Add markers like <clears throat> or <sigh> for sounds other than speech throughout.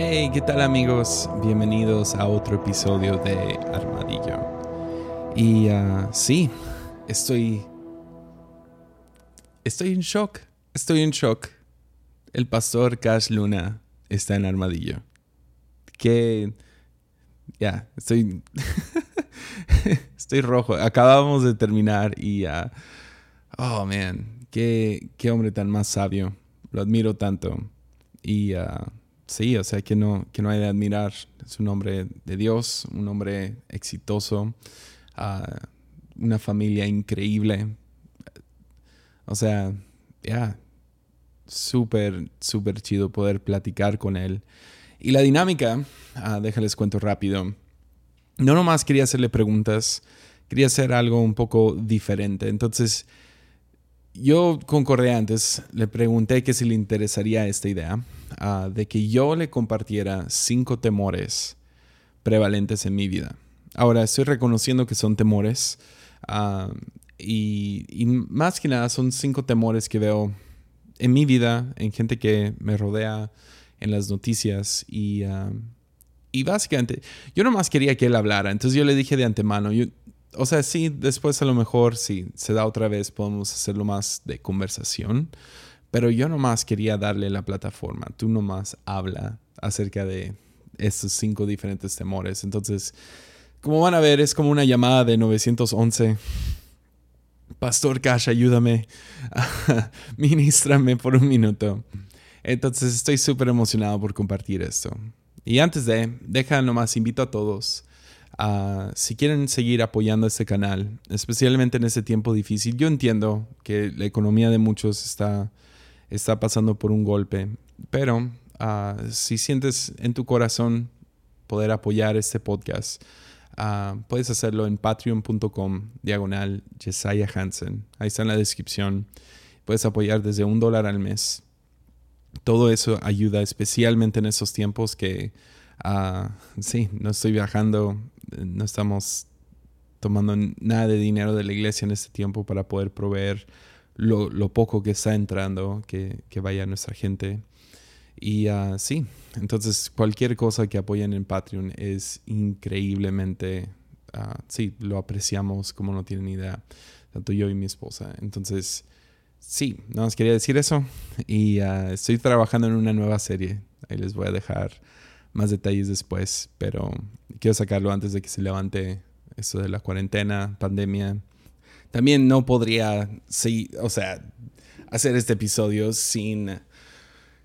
Hey, ¿qué tal amigos? Bienvenidos a otro episodio de Armadillo. Y ah, sí, estoy... Estoy en shock. Estoy en shock. El pastor Cash Luna está en Armadillo. Que... Ya, estoy... <laughs> estoy rojo. Acabamos de terminar y... Uh, oh, man. Qué, qué hombre tan más sabio. Lo admiro tanto. Y... Uh, sí, o sea, que no, que no hay de admirar. Es un hombre de Dios, un hombre exitoso, uh, una familia increíble. O sea, ya, súper, súper chido poder platicar con él. Y la dinámica, uh, déjales cuento rápido. No nomás quería hacerle preguntas, quería hacer algo un poco diferente. Entonces, yo concordé antes, le pregunté que si le interesaría esta idea de que yo le compartiera cinco temores prevalentes en mi vida. Ahora, estoy reconociendo que son temores uh, y, más que nada son cinco temores que veo en mi vida, en gente que me rodea, en las noticias y, uh, y básicamente yo nomás quería que él hablara. Entonces yo le dije de antemano, o sea, sí, después a lo mejor si se da otra vez podemos hacerlo más de conversación. Pero yo nomás quería darle la plataforma. Tú nomás habla acerca de estos cinco diferentes temores. Entonces, como van a ver, es como una llamada de 911. Pastor Cash, ayúdame. <laughs> Ministrame por un minuto. Entonces, estoy súper emocionado por compartir esto. Y antes de, deja nomás, invito a todos. Uh, si quieren seguir apoyando este canal, especialmente en este tiempo difícil, yo entiendo que la economía de muchos está está pasando por un golpe. Pero uh, si sientes en tu corazón poder apoyar este podcast, uh, puedes hacerlo en patreon.com diagonal Jesiah Hansen. Ahí está en la descripción. Puedes apoyar desde un dólar al mes. Todo eso ayuda, especialmente en esos tiempos que, uh, sí, no estoy viajando, no estamos tomando nada de dinero de la iglesia en este tiempo para poder proveer lo, poco que está entrando, que, vaya nuestra gente. Y uh, sí, entonces cualquier cosa que apoyen en Patreon es increíblemente, uh, sí, lo apreciamos como no tienen idea, tanto yo y mi esposa. Entonces, sí, nada más quería decir eso. Y uh, estoy trabajando en una nueva serie. Ahí les voy a dejar más detalles después, pero quiero sacarlo antes de que se levante esto de la cuarentena, pandemia también no podría, sí, o sea, hacer este episodio sin,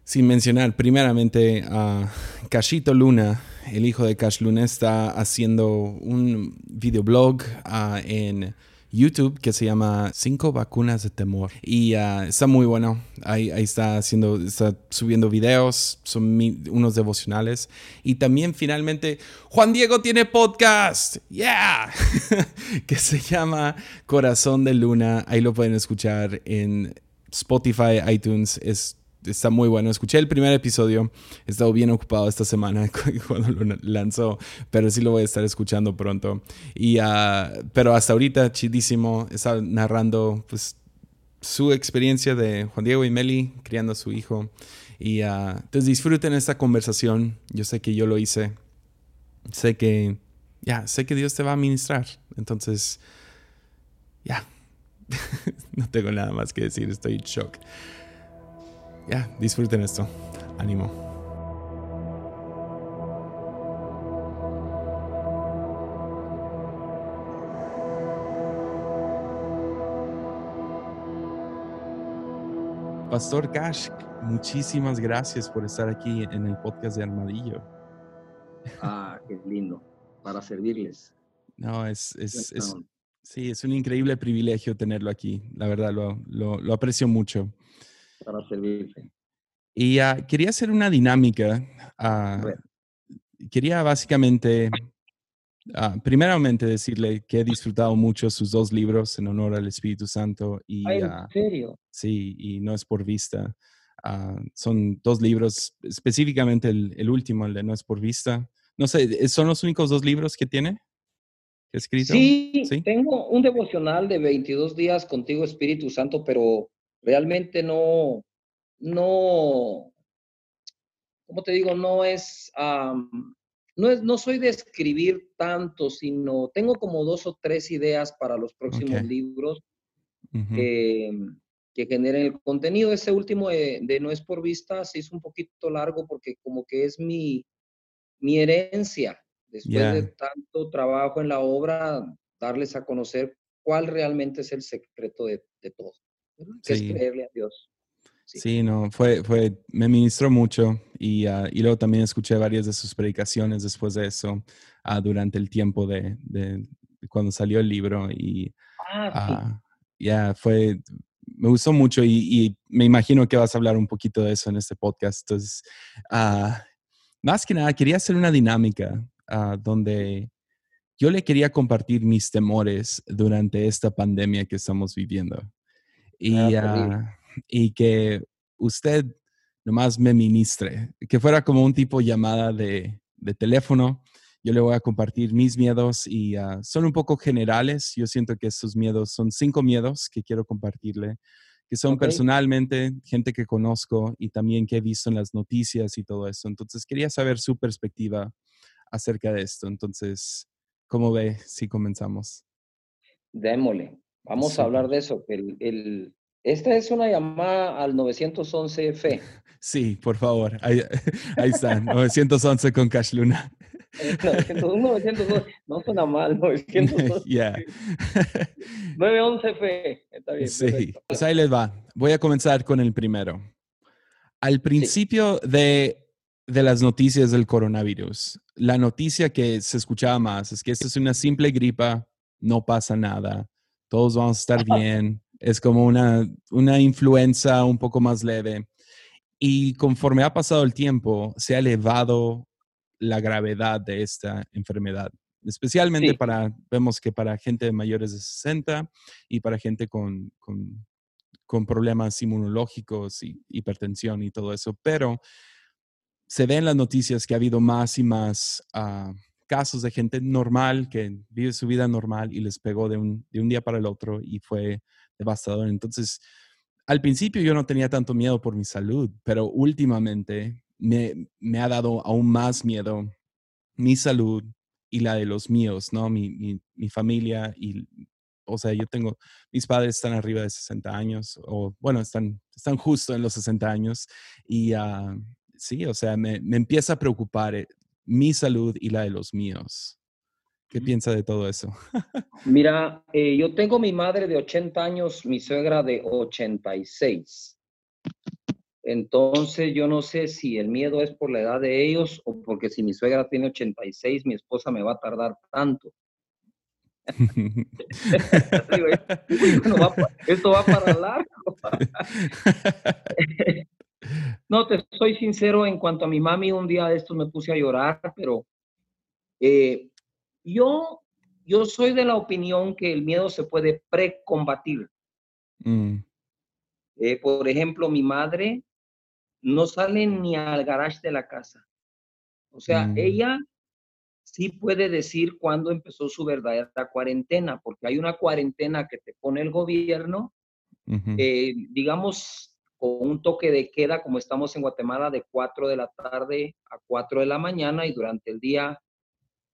sin mencionar primeramente a Cashito Luna. El hijo de Cash Luna está haciendo un videoblog uh, en YouTube que se llama Cinco vacunas de temor. Y uh, está muy bueno. Ahí, ahí, está haciendo, está subiendo videos, son unos devocionales. Y también finalmente, Juan Diego tiene podcast. Yeah. <laughs> que se llama Corazón de Luna. Ahí lo pueden escuchar en Spotify, iTunes. Es está muy bueno. Escuché el primer episodio. He estado bien ocupado esta semana <laughs> cuando lo lanzó, pero sí lo voy a estar escuchando pronto. Y, uh, pero hasta ahorita, chidísimo. Está narrando pues, su experiencia de Juan Diego y Meli criando a su hijo. Y uh, entonces disfruten esta conversación. Yo sé que yo lo hice. Sé que, ya, sé que Dios te va a ministrar. Entonces, ya. <laughs> no tengo nada más que decir. Estoy en shock ya, disfruten esto. Ánimo. Pastor Cash, muchísimas gracias por estar aquí en el podcast de Armadillo. Ah, qué lindo, para servirles. No, es, es, es sí, es un increíble privilegio tenerlo aquí. La verdad, lo, lo, lo aprecio mucho para servirte. Y uh, quería hacer una dinámica. Uh, quería básicamente, uh, primeramente decirle que he disfrutado mucho sus dos libros en honor al Espíritu Santo. Y, Ay, ¿En serio? Sí, y no es por vista. son dos libros, específicamente el, el, último, el de No es por vista. No sé, ¿son los únicos dos libros que tiene? Escrito? Sí, sí, tengo un devocional de 22 días contigo, Espíritu Santo, pero realmente no, no, como te digo, no es, no es, no soy de escribir tanto, sino tengo como dos o tres ideas para los próximos libros que, que, generen el contenido. Ese último de, No es por vista se hizo un poquito largo porque como que es mi, mi herencia. Después de tanto trabajo en la obra, darles a conocer cuál realmente es el secreto de, de todo. Que es creerle a Dios. Sí. no, fue, fue, me ministró mucho y, uh, y, luego también escuché varias de sus predicaciones después de eso, uh, durante el tiempo de, de, cuando salió el libro y ah, ya fue, me gustó mucho y, y, me imagino que vas a hablar un poquito de eso en este podcast. Entonces, más que nada, quería hacer una dinámica donde yo le quería compartir mis temores durante esta pandemia que estamos viviendo. Y, y que usted nomás me ministre, que fuera como un tipo llamada de, de teléfono. Yo le voy a compartir mis miedos y ah, son un poco generales. Yo siento que esos miedos son cinco miedos que quiero compartirle, que son personalmente gente que conozco y también que he visto en las noticias y todo eso. Entonces quería saber su perspectiva acerca de esto. Entonces, ¿cómo ve si comenzamos? Démosle. Vamos a hablar de eso. El, el, esta es una llamada al 911F. <laughs> Sí, por favor. Ahí, <laughs> ahí está, 911 con Cash Luna. 911, no suena mal, 911. Yeah. 911F, está bien. Sí, pues ahí les va. Voy a comenzar con el primero. Al principio de, de las noticias del coronavirus, la noticia que se escuchaba más es que esto es una simple gripa, no pasa nada, todos vamos a estar bien es como una, una influenza un poco más leve. Y conforme ha pasado el tiempo, se ha elevado la gravedad de esta enfermedad, especialmente para, vemos que para gente mayores de 60 y para gente con, con, con problemas inmunológicos y hipertensión y todo eso, pero se ve en las noticias que ha habido más y más ah, casos de gente normal que vive su vida normal y les pegó de un, de un día para el otro y fue devastador. Entonces, al principio yo no tenía tanto miedo por mi salud, pero últimamente me, me ha dado aún más miedo mi salud y la de los míos, ¿no? Mi, mi, mi, familia y, o sea, yo tengo, mis padres están arriba de 60 años, o bueno, están, están justo en los 60 años y uh, sí, o sea, me, me, empieza a preocupar eh, mi salud y la de los míos. ¿Qué piensa de todo eso? Mira, eh, yo tengo mi madre de 80 años, mi suegra de 86. Entonces, yo no sé si el miedo es por la edad de ellos o porque si mi suegra tiene 86, mi esposa me va a tardar tanto. <laughs> esto va para largo. <laughs> <laughs> no, te soy sincero, en cuanto a mi mami, un día de estos me puse a llorar, pero eh, yo, yo soy de la opinión que el miedo se puede precombatir. Mm. Eh, por ejemplo, mi madre no sale ni al garage de la casa. O sea, mm. ella sí puede decir cuándo empezó su verdadera cuarentena, porque hay una cuarentena que te pone el gobierno, eh, digamos, con un toque de queda, como estamos en Guatemala, de 4 de la tarde a 4 de la mañana y durante el día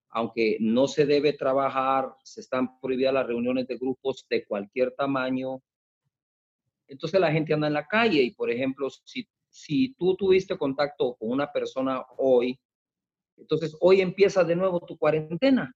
aunque no se debe trabajar, se están prohibidas las reuniones de grupos de cualquier tamaño. Entonces la gente anda en la calle y, por ejemplo, si, si tú tuviste contacto con una persona hoy, entonces hoy empieza de nuevo tu cuarentena,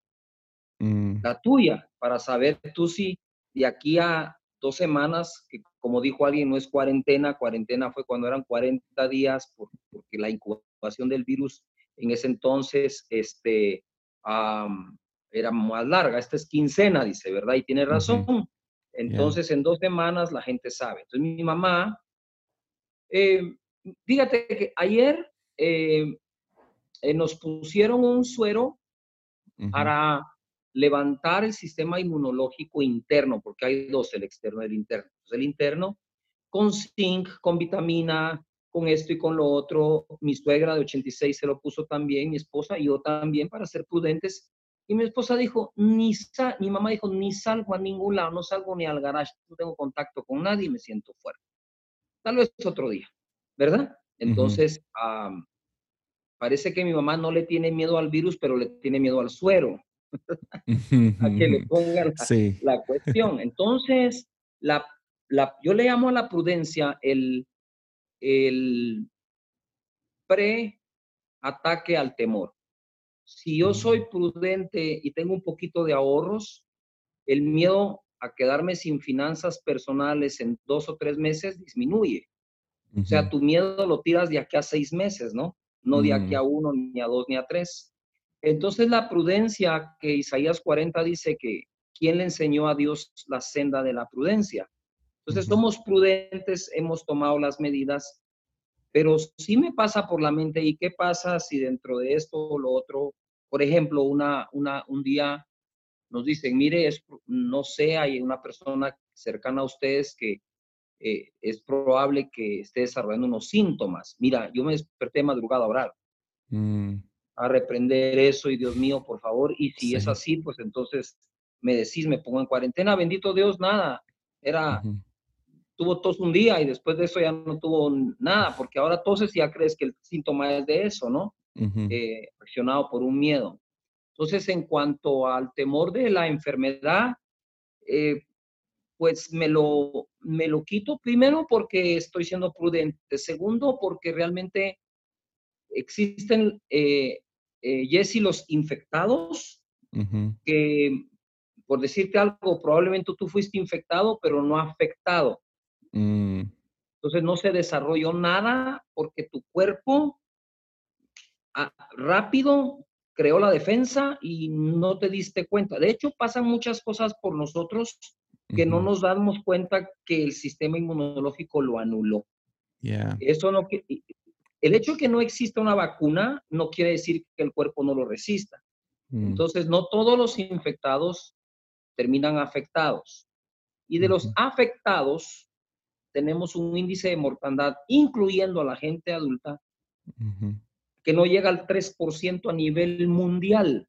mm. la tuya, para saber tú si de aquí a dos semanas, que como dijo alguien, no es cuarentena, cuarentena fue cuando eran 40 días, porque la incubación del virus en ese entonces, este, era más larga. Esta es quincena, dice, ¿verdad? Y tiene razón. Entonces, en dos semanas la gente sabe. Entonces, mi mamá, eh, fíjate que ayer eh, eh, nos pusieron un suero para levantar el sistema inmunológico interno, porque hay dos, el externo y el interno. El interno con zinc, con vitamina, con esto y con lo otro. Mi suegra de 86 se lo puso también, mi esposa y yo también para ser prudentes. Y mi esposa dijo, ni mi mamá dijo, ni salgo a ningún lado, no salgo ni al garage, no tengo contacto con nadie y me siento fuerte. Tal vez otro día, ¿verdad? Entonces, parece que mi mamá no le tiene miedo al virus, pero le tiene miedo al suero. <laughs> <laughs> a que le pongan la, cuestión. Entonces, la, la, yo le llamo a la prudencia el, el pre-ataque al temor. Si yo soy prudente y tengo un poquito de ahorros, el miedo a quedarme sin finanzas personales en dos o tres meses disminuye. O sea, tu miedo lo tiras de aquí a seis meses, ¿no? No de aquí mm. a uno, ni a dos, ni a tres. Entonces la prudencia que Isaías 40 dice que ¿quién le enseñó a Dios la senda de la prudencia? Entonces somos prudentes, hemos tomado las medidas, pero sí me pasa por la mente, ¿y qué pasa si dentro de esto o lo otro, por ejemplo, una, una, un día nos dicen, mire, es, no sé, hay una persona cercana a ustedes que eh, es probable que esté desarrollando unos síntomas. Mira, yo me desperté madrugada a orar, mm. a reprender eso y Dios mío, por favor, y si es así, pues entonces me decís, me pongo en cuarentena, bendito Dios, nada. Era, tuvo tos un día y después de eso ya no tuvo nada, porque ahora toses y ya crees que el síntoma es de eso, ¿no? Eh, por un miedo. Entonces, en cuanto al temor de la enfermedad, eh, pues me lo, me lo quito primero porque estoy siendo prudente. Segundo, porque realmente existen, eh, eh Jesse, los infectados, que por decirte algo, probablemente tú fuiste infectado, pero no afectado. Mm. Entonces no se desarrolló nada porque tu cuerpo ah, rápido creó la defensa y no te diste cuenta. De hecho, pasan muchas cosas por nosotros que no nos damos cuenta que el sistema inmunológico lo anuló. Eso no el hecho de que no exista una vacuna no quiere decir que el cuerpo no lo resista. Mm. Entonces, no todos los infectados terminan afectados. Y de los afectados, tenemos un índice de mortandad, incluyendo a la gente adulta, que no llega al 3% a nivel mundial.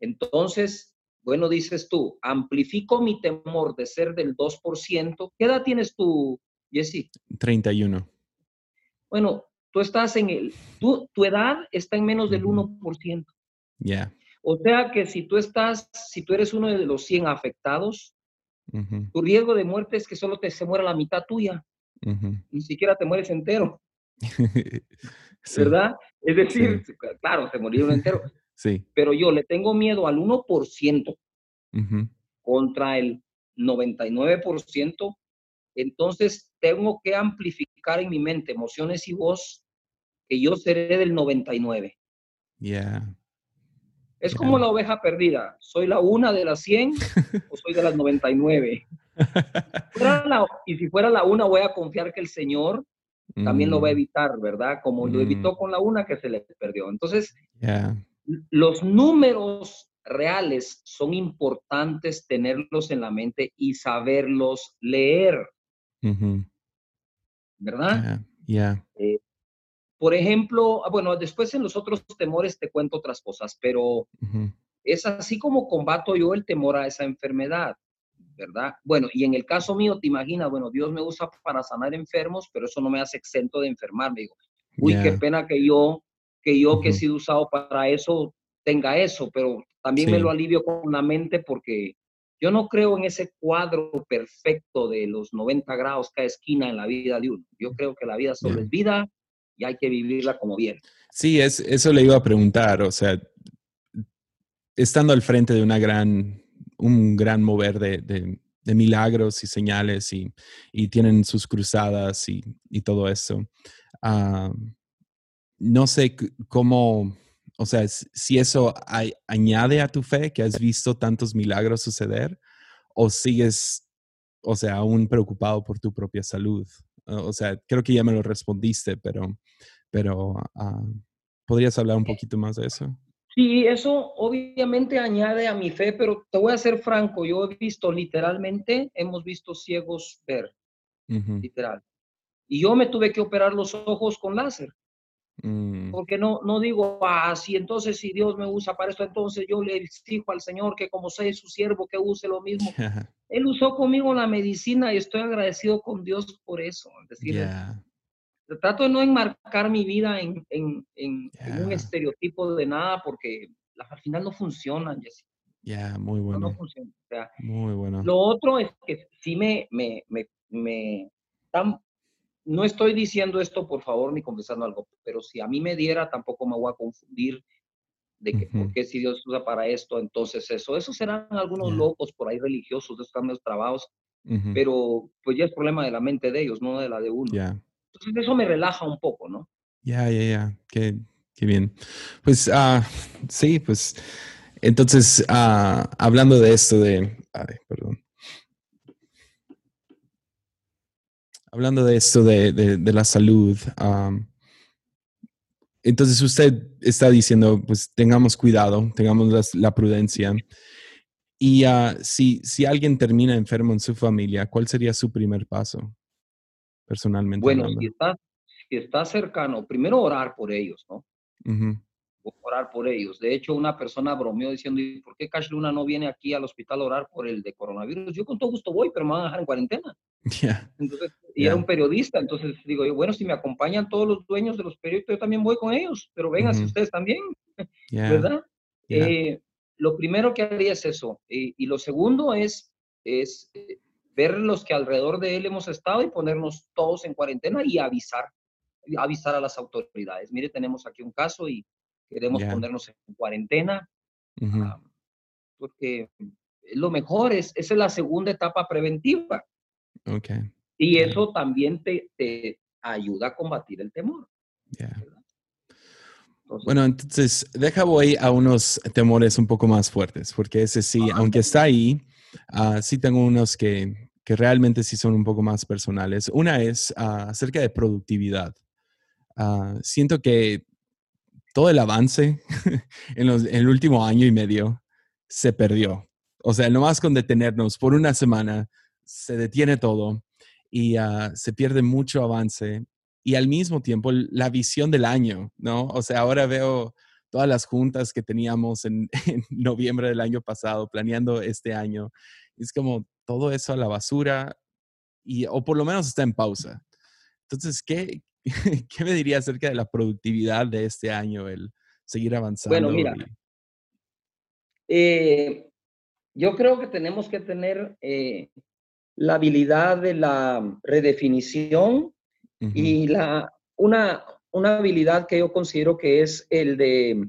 Entonces, bueno, dices tú, amplifico mi temor de ser del 2%. ¿Qué edad tienes tú, Jesse? 31. Bueno, tú estás en el, tu edad está en menos del 1%. Ya. O sea que si tú estás, si tú eres uno de los 100 afectados, tu riesgo de muerte es que solo te se muera la mitad tuya. Ni siquiera te mueres entero. <laughs> ¿Verdad? Es decir, claro, se murió entero. <laughs> sí. Pero yo le tengo miedo al 1% contra el 99%. Entonces tengo que amplificar en mi mente emociones y voz que yo seré del 99. Yeah. Es como la oveja perdida. ¿Soy la una de las 100 <laughs> o soy de las 99? y si fuera la una, voy a confiar que el Señor también lo va a mm. evitar, ¿verdad? Como lo evitó mm. con la una que se le perdió. Entonces, los números reales son importantes tenerlos en la mente y saberlos leer. ¿Verdad? Ya. Eh, por ejemplo, ah, bueno, después en los otros temores te cuento otras cosas, pero es así como combato yo el temor a esa enfermedad, ¿verdad? Bueno, y en el caso mío, te imaginas, bueno, Dios me usa para sanar enfermos, pero eso no me hace exento de enfermarme. Digo, uy, qué pena que yo, que yo que he sido usado para eso, tenga eso, pero también me lo alivio con la mente porque yo no creo en ese cuadro perfecto de los 90 grados cada esquina en la vida de uno. Yo creo que la vida solo es vida y hay que vivirla como bien. Sí, es, eso le iba a preguntar, o sea, estando al frente de una gran, un gran mover de, de, milagros y señales y, y, tienen sus cruzadas y, y todo eso, ah, no sé cómo, o sea, si eso añade a tu fe que has visto tantos milagros suceder o sigues, o sea, aún preocupado por tu propia salud. O sea, creo que ya me lo respondiste, pero, pero ah, ¿podrías hablar un eh, poquito más de eso? Sí, eso obviamente añade a mi fe, pero te voy a ser franco, yo he visto literalmente, hemos visto ciegos ver, literal. Y yo me tuve que operar los ojos con láser. Mm. Porque no, no digo, ah, si entonces si Dios me usa para esto, entonces yo le exijo al Señor que como soy su siervo, que use lo mismo. <laughs> Él usó conmigo la medicina y estoy agradecido con Dios por eso. Es decir, trato de no enmarcar mi vida en, en, en, un estereotipo de nada porque al final no funcionan, Jesse. Ya, muy bueno. No, funciona. muy bueno. Lo otro es que sí me, me, me, me no estoy diciendo esto, por favor, ni confesando algo, pero si a mí me diera, tampoco me voy a confundir de que por qué si Dios usa para esto, entonces eso. Esos serán algunos locos por ahí religiosos de estos cambios trabajos, pero pues ya es problema de la mente de ellos, no de la de uno. Entonces eso me relaja un poco, ¿no? Ya, ya, ya, qué, qué, bien. Pues uh, sí, pues entonces, uh, hablando de esto de, ay, perdón. Hablando de esto de, de, la salud, um, entonces usted está diciendo, pues tengamos cuidado, tengamos la, prudencia. Y uh, si, si alguien termina enfermo en su familia, ¿cuál sería su primer paso, personalmente? Bueno, si está, si está cercano, primero orar por ellos, ¿no? Orar por ellos. De hecho, una persona bromeó diciendo, ¿y por qué Cash Luna no viene aquí al hospital a orar por el de coronavirus? Yo con todo gusto voy, pero me van a dejar en cuarentena. Entonces, y era un periodista, entonces digo, bueno, si me acompañan todos los dueños de los periódicos, yo también voy con ellos, pero vengan si ustedes también, <laughs> ¿verdad? Eh, lo primero que haría es eso. y lo segundo es, es eh, ver los que alrededor de él hemos estado y ponernos todos en cuarentena y avisar, avisar a las autoridades. Mire, tenemos aquí un caso y queremos ponernos en cuarentena, ah, porque lo mejor es, esa es la segunda etapa preventiva. Okay. Y eso también te, te, ayuda a combatir el temor. bueno, entonces deja voy a unos temores un poco más fuertes, porque ese sí, aunque está ahí, uh, sí tengo unos que, que, realmente sí son un poco más personales. Una es uh, acerca de productividad. Uh, siento que todo el avance <laughs> en, el último año y medio se perdió. O sea, nomás con detenernos por una semana, se detiene todo y ah, se pierde mucho avance. Y al mismo tiempo, la visión del año, ¿no? O sea, ahora veo todas las juntas que teníamos en, <laughs> noviembre del año pasado, planeando este año. Es como todo eso a la basura, y, o por lo menos está en pausa. Entonces, ¿qué, <laughs> ¿Qué me diría acerca de la productividad de este año, el seguir avanzando? Bueno, mira, eh, yo creo que tenemos que tener eh, la habilidad de la redefinición y la, una, una habilidad que yo considero que es el de,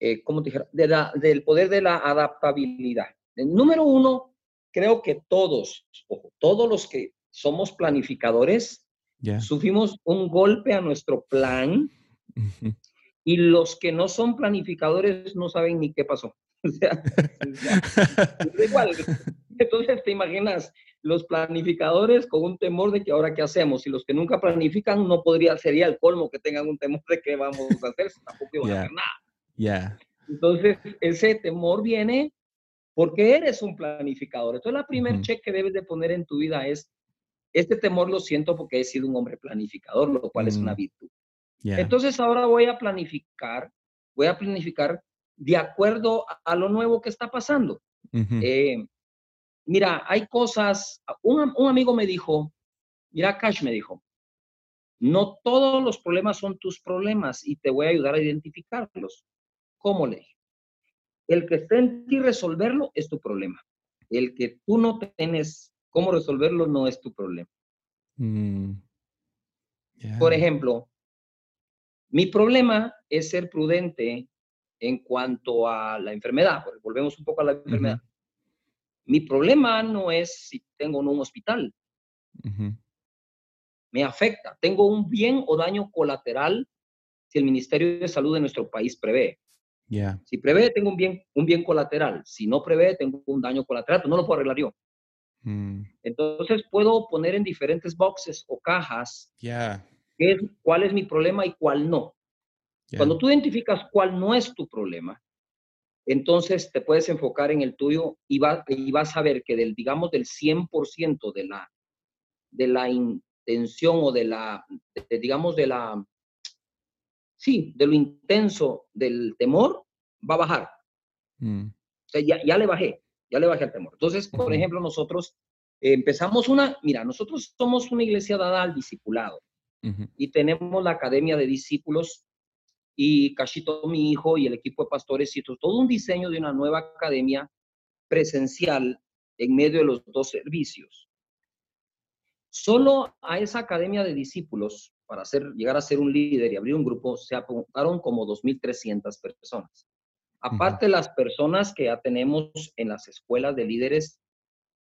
eh, ¿cómo te dijera? De la, del poder de la adaptabilidad. El número uno, creo que todos, todos los que somos planificadores, Sufrimos un golpe a nuestro plan y los que no son planificadores no saben ni qué pasó. <laughs> O sea, igual. Entonces te imaginas los planificadores con un temor de que ahora qué hacemos y los que nunca planifican no podría sería el colmo que tengan un temor de qué vamos a hacer, tampoco iban a hacer nada. Entonces ese temor viene porque eres un planificador. Entonces la primer check que debes de poner en tu vida es este temor lo siento porque he sido un hombre planificador, lo cual es una mm. virtud. Entonces ahora voy a planificar, voy a planificar de acuerdo a, lo nuevo que está pasando. Eh, mira, hay cosas, un, un amigo me dijo, mira, Cash me dijo, no todos los problemas son tus problemas y te voy a ayudar a identificarlos. ¿Cómo le? El que esté en ti resolverlo es tu problema. El que tú no tienes cómo resolverlo no es tu problema. Mm. Por ejemplo, mi problema es ser prudente en cuanto a la enfermedad, volvemos un poco a la enfermedad. Mi problema no es si tengo un hospital. Me afecta. Tengo un bien o daño colateral si el Ministerio de Salud de nuestro país prevé. Si prevé, tengo un bien, un bien colateral. Si no prevé, tengo un daño colateral, pero no lo puedo arreglar yo. Mm. Entonces puedo poner en diferentes boxes o cajas cuál es mi problema y cuál no. Cuando tú identificas cuál no es tu problema, entonces te puedes enfocar en el tuyo y, y vas a ver que del, digamos, del 100% de la, de la intención o de la, digamos, de la, sí, de lo intenso del temor, va a bajar. Mm. O sea, ya, ya le bajé ya le bajé el temor. Entonces, por ejemplo, nosotros empezamos una, mira, nosotros somos una iglesia dada al discipulado. y tenemos la Academia de Discípulos y Cachito, mi hijo, y el equipo de pastores, y todo un diseño de una nueva academia presencial en medio de los dos servicios. Solo a esa academia de discípulos, para hacer, llegar a ser un líder y abrir un grupo, se apuntaron como 2.300 personas. Aparte las personas que ya tenemos en las escuelas de líderes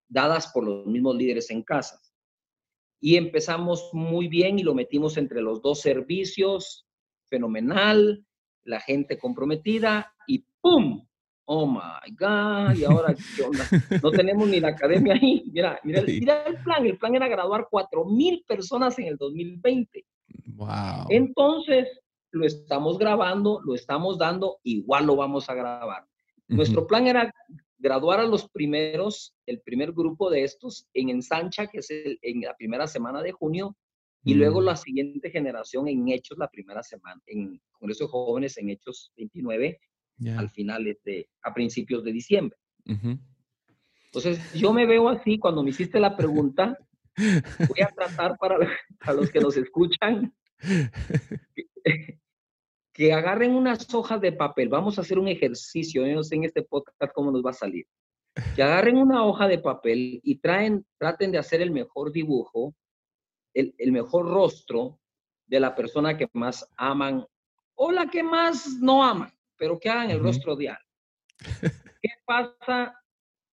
dadas por los mismos líderes en casa. Y empezamos muy bien y lo metimos entre los dos servicios, fenomenal, la gente comprometida y ¡pum! Oh my God, y ahora ¿qué onda? No tenemos ni la academia ahí. Mira, mira, mira el plan. El plan era graduar 4 mil personas en el 2020. Wow. Entonces, lo estamos grabando, lo estamos dando, igual lo vamos a grabar. Nuestro plan era graduar a los primeros, el primer grupo de estos en Ensancha, que es en la primera semana de junio, y luego mm. la siguiente generación en Hechos, la primera semana, en Congreso de Jóvenes en Hechos 29, al final, de, a principios de diciembre. Entonces, yo me veo así, cuando me hiciste la pregunta, voy a tratar para, <laughs> para los que nos escuchan, <laughs> que agarren unas hojas de papel. Vamos a hacer un ejercicio, no sé en este podcast cómo nos va a salir. Que agarren una hoja de papel y traen, traten de hacer el mejor dibujo, el, el mejor rostro de la persona que más aman o la que más no aman, pero que hagan el rostro de alguien. ¿Qué pasa?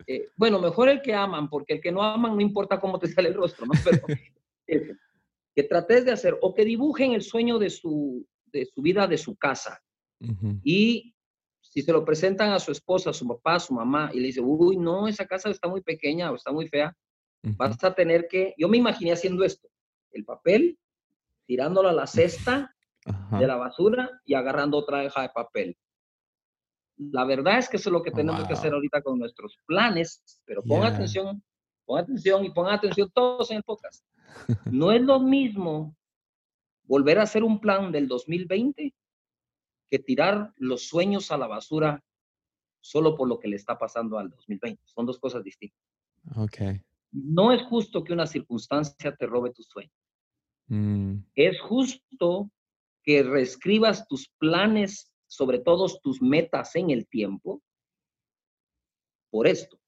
Eh, bueno, mejor el que aman, porque el que no aman no importa cómo te <laughs> sale el rostro, ¿no? Pero que trates de hacer o que dibujen el sueño de su, de su vida, de su casa. Y si se lo presentan a su esposa, a su papá, a su mamá, y le dice, uy, no, esa casa está muy pequeña o está muy fea, vas a tener que, yo me imaginé haciendo esto, el papel, tirándolo a la cesta <laughs> de la basura y agarrando otra hoja de papel. La verdad es que eso es lo que tenemos que hacer ahorita con nuestros planes, pero pon atención, pon atención y pon atención todos en el podcast. <laughs> No es lo mismo volver a hacer un plan del 2020 que tirar los sueños a la basura solo por lo que le está pasando al 2020. Son dos cosas distintas. Ok. No es justo que una circunstancia te robe tus sueños. Mm. Es justo que reescribas tus planes, sobre todo tus metas en el tiempo, por esto.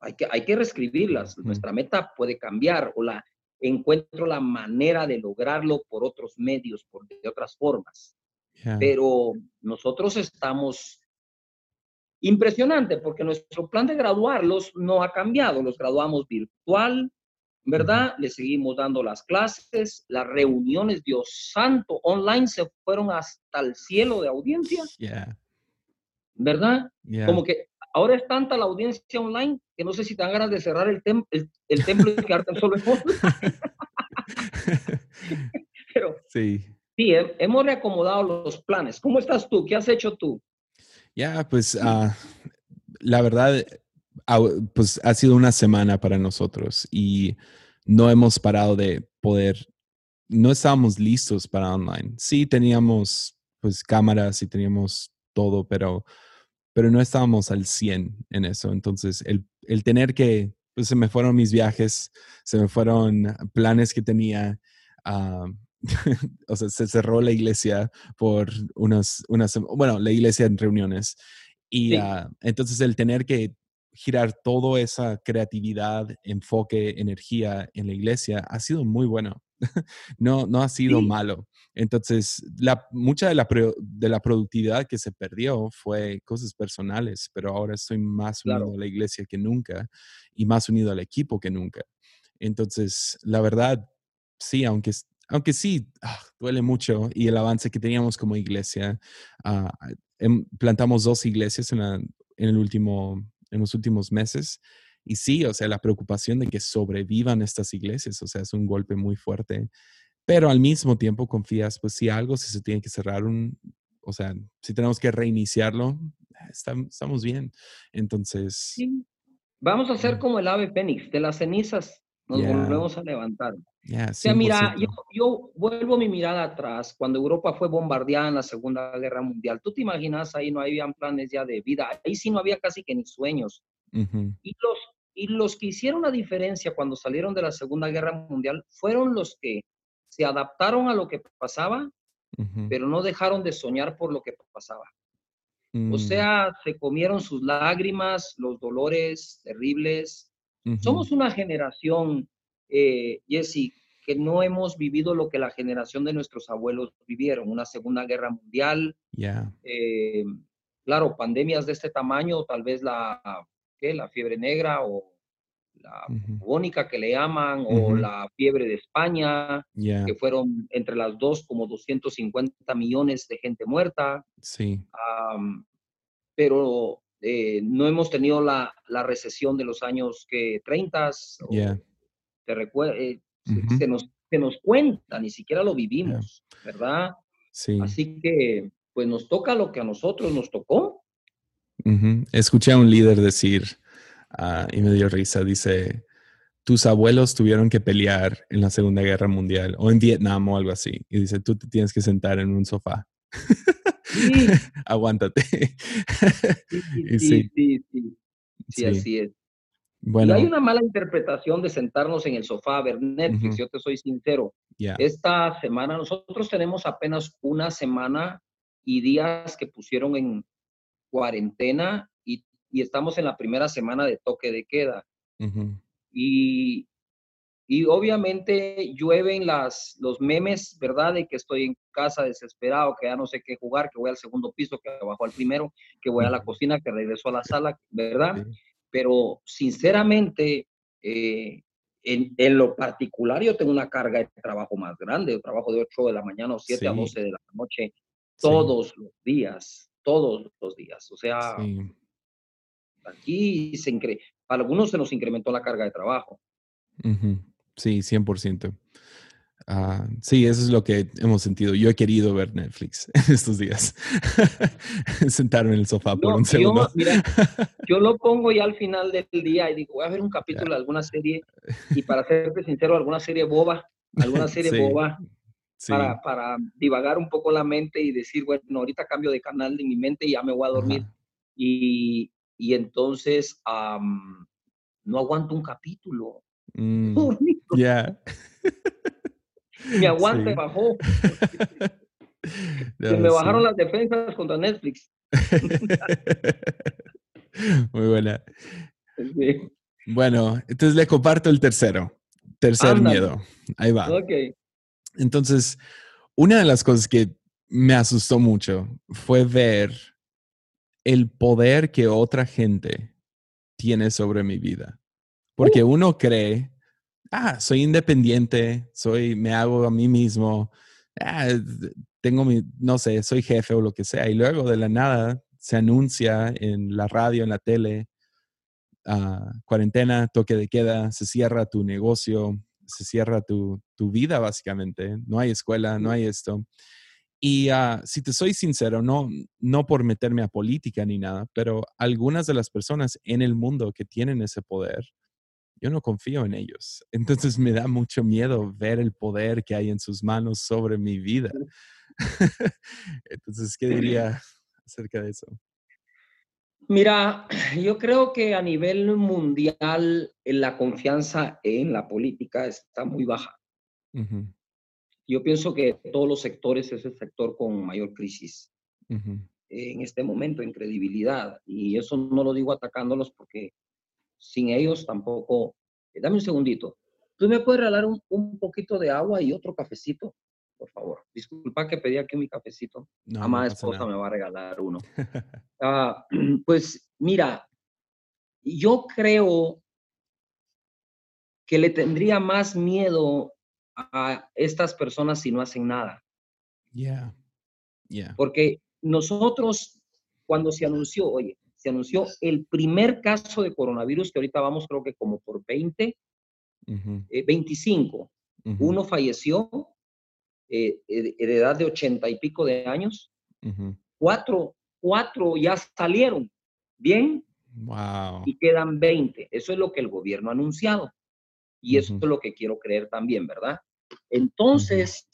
Hay que, hay que reescribirlas. Nuestra meta puede cambiar o la, encuentro la manera de lograrlo por otros medios, por de otras formas. Pero nosotros estamos impresionante porque nuestro plan de graduarlos no ha cambiado. Los graduamos virtual, ¿verdad? Le seguimos dando las clases, las reuniones, Dios santo, online se fueron hasta el cielo de audiencia. ¿Verdad? Como que ahora es tanta la audiencia online que no sé si te dan ganas de cerrar el, el, templo y quedarte solo en <laughs> Pero sí, sí hemos reacomodado los planes. ¿Cómo estás tú? ¿Qué has hecho tú? Ya, pues ah, la verdad, pues ha sido una semana para nosotros y no hemos parado de poder, no estábamos listos para online. Sí teníamos pues cámaras y teníamos todo, pero pero no estábamos al 100 en eso. Entonces, el, el tener que, pues se me fueron mis viajes, se me fueron planes que tenía. Ah, <laughs> o sea, se cerró la iglesia por unas, unas, bueno, la iglesia en reuniones. Y ah, entonces el tener que girar toda esa creatividad, enfoque, energía en la iglesia ha sido muy bueno. <laughs> no, no ha sido malo. Entonces, la, mucha de la, de la productividad que se perdió fue cosas personales, pero ahora estoy más unido a la iglesia que nunca y más unido al equipo que nunca. Entonces, la verdad, sí, aunque, aunque sí, ah, duele mucho y el avance que teníamos como iglesia, uh, plantamos dos iglesias en, en, el último, en los últimos meses. Y sí, o sea, la preocupación de que sobrevivan estas iglesias, o sea, es un golpe muy fuerte pero al mismo tiempo confías, pues si algo, si se tiene que cerrar un, o sea, si tenemos que reiniciarlo, estamos bien. Entonces... Sí. Vamos a hacer como el ave fénix, de las cenizas nos volvemos a levantar. o sea, mira, yo, yo, vuelvo mi mirada atrás, cuando Europa fue bombardeada en la Segunda Guerra Mundial, tú te imaginas, ahí no habían planes ya de vida, ahí sí no había casi que ni sueños. y, los, y los que hicieron la diferencia cuando salieron de la Segunda Guerra Mundial fueron los que se adaptaron a lo que pasaba, pero no dejaron de soñar por lo que pasaba. O Mm, sea, se comieron sus lágrimas, los dolores terribles. Somos una generación, eh, Jesse, que no hemos vivido lo que la generación de nuestros abuelos vivieron, una Segunda Guerra Mundial, Yeah. eh, claro, pandemias de este tamaño, tal vez la, ¿qué? la fiebre negra o la bubónica que le llaman, o la fiebre de España, Yeah. que fueron entre las dos como 250 millones de gente muerta. Sí. Pero eh, no hemos tenido la, la recesión de los años que 30 o Yeah. te eh, se, nos, se nos cuenta, ni siquiera lo vivimos, ¿verdad? Sí. Así que pues nos toca lo que a nosotros nos tocó. Ujú. Escuché a un líder decir, ah, y me dio risa, dice, tus abuelos tuvieron que pelear en la Segunda Guerra Mundial o en Vietnam o algo así. Y dice, tú te tienes que sentar en un sofá. Sí, <laughs> Aguántate. sí, sí, Y sí, sí, sí, sí, sí, sí. así es. Y hay Bueno, una mala interpretación de sentarnos en el sofá a ver Netflix, Ujú. yo te soy sincero. ya. Esta semana, nosotros tenemos apenas una semana y días que pusieron en cuarentena y, y estamos en la primera semana de toque de queda. Ujú. Y, y obviamente llueven las, los memes, ¿verdad? De que estoy en casa desesperado, que ya no sé qué jugar, que voy al segundo piso, que bajo al primero, que voy a la cocina, que regreso a la sala, ¿verdad? Sí. Pero sinceramente, eh, en, en lo particular, yo tengo una carga de trabajo más grande. Yo trabajo de 8 de la mañana o 7 a Sí. 12 de la noche Sí. todos los días, todos los días. O sea, Sí. aquí se incre para algunos se nos incrementó la carga de trabajo. Ujú. Sí, 100%. Ah, sí, eso es lo que hemos sentido. Yo he querido ver Netflix <laughs> estos días. <laughs> Sentarme en el sofá por No, un yo, segundo. mira, <laughs> yo lo pongo ya al final del día y digo, voy a ver un capítulo de alguna serie y para serte sincero, alguna serie boba, alguna serie Sí, boba sí, para, para divagar un poco la mente y decir, bueno, ahorita cambio de canal de mi mente y ya me voy a dormir. Y, y entonces am, no aguanto un capítulo. <laughs> Mm, ya. Mi <laughs> aguante Sí. bajó. <laughs> No, Se me sí. bajaron las defensas contra Netflix. Muy buena. Sí. Bueno, entonces le comparto el tercero. Tercer Ándale. miedo. Ahí va. Ok. Entonces, una de las cosas que me asustó mucho fue ver el poder que otra gente tiene sobre mi vida. Porque uno cree, ah, soy independiente, soy, me hago a mí mismo, ah, tengo mi, no sé, soy jefe o lo que sea. Y luego de la nada se anuncia en la radio, en la tele, ah, cuarentena, toque de queda, se cierra tu negocio, se cierra tu, tu vida básicamente, no hay escuela, no hay esto. Y ah, si te soy sincero, no, no por meterme a política ni nada, pero algunas de las personas en el mundo que tienen ese poder, yo no confío en ellos. <laughs> Entonces me da mucho miedo ver el poder que hay en sus manos sobre mi vida. <laughs> Entonces, ¿qué diría acerca de eso? Mira, <clears throat> yo creo que a nivel mundial eh, la confianza en la política está muy baja. Yo pienso que todos los sectores es el sector con mayor crisis en este momento en credibilidad. Y eso no lo digo atacándolos porque sin ellos tampoco. eh, Dame un segundito. ¿Tú me puedes regalar un, un poquito de agua y otro cafecito? Por favor. Disculpa que pedí aquí mi cafecito. No, Amada esposa nada. me va a regalar uno. <laughs> Ah, <clears throat> pues mira, yo creo que le tendría más miedo a estas personas si no hacen nada. Yeah, yeah. Porque nosotros, cuando se anunció, oye, se anunció el primer caso de coronavirus, que ahorita vamos creo que como por 20, Ujú, eh, 25. ujú, Uno falleció eh, eh, de edad de 80 y pico de años. Cuatro, cuatro ya salieron bien Wow. y quedan 20. Eso es lo que el gobierno ha anunciado. Y eso es lo que quiero creer también, ¿verdad? Entonces,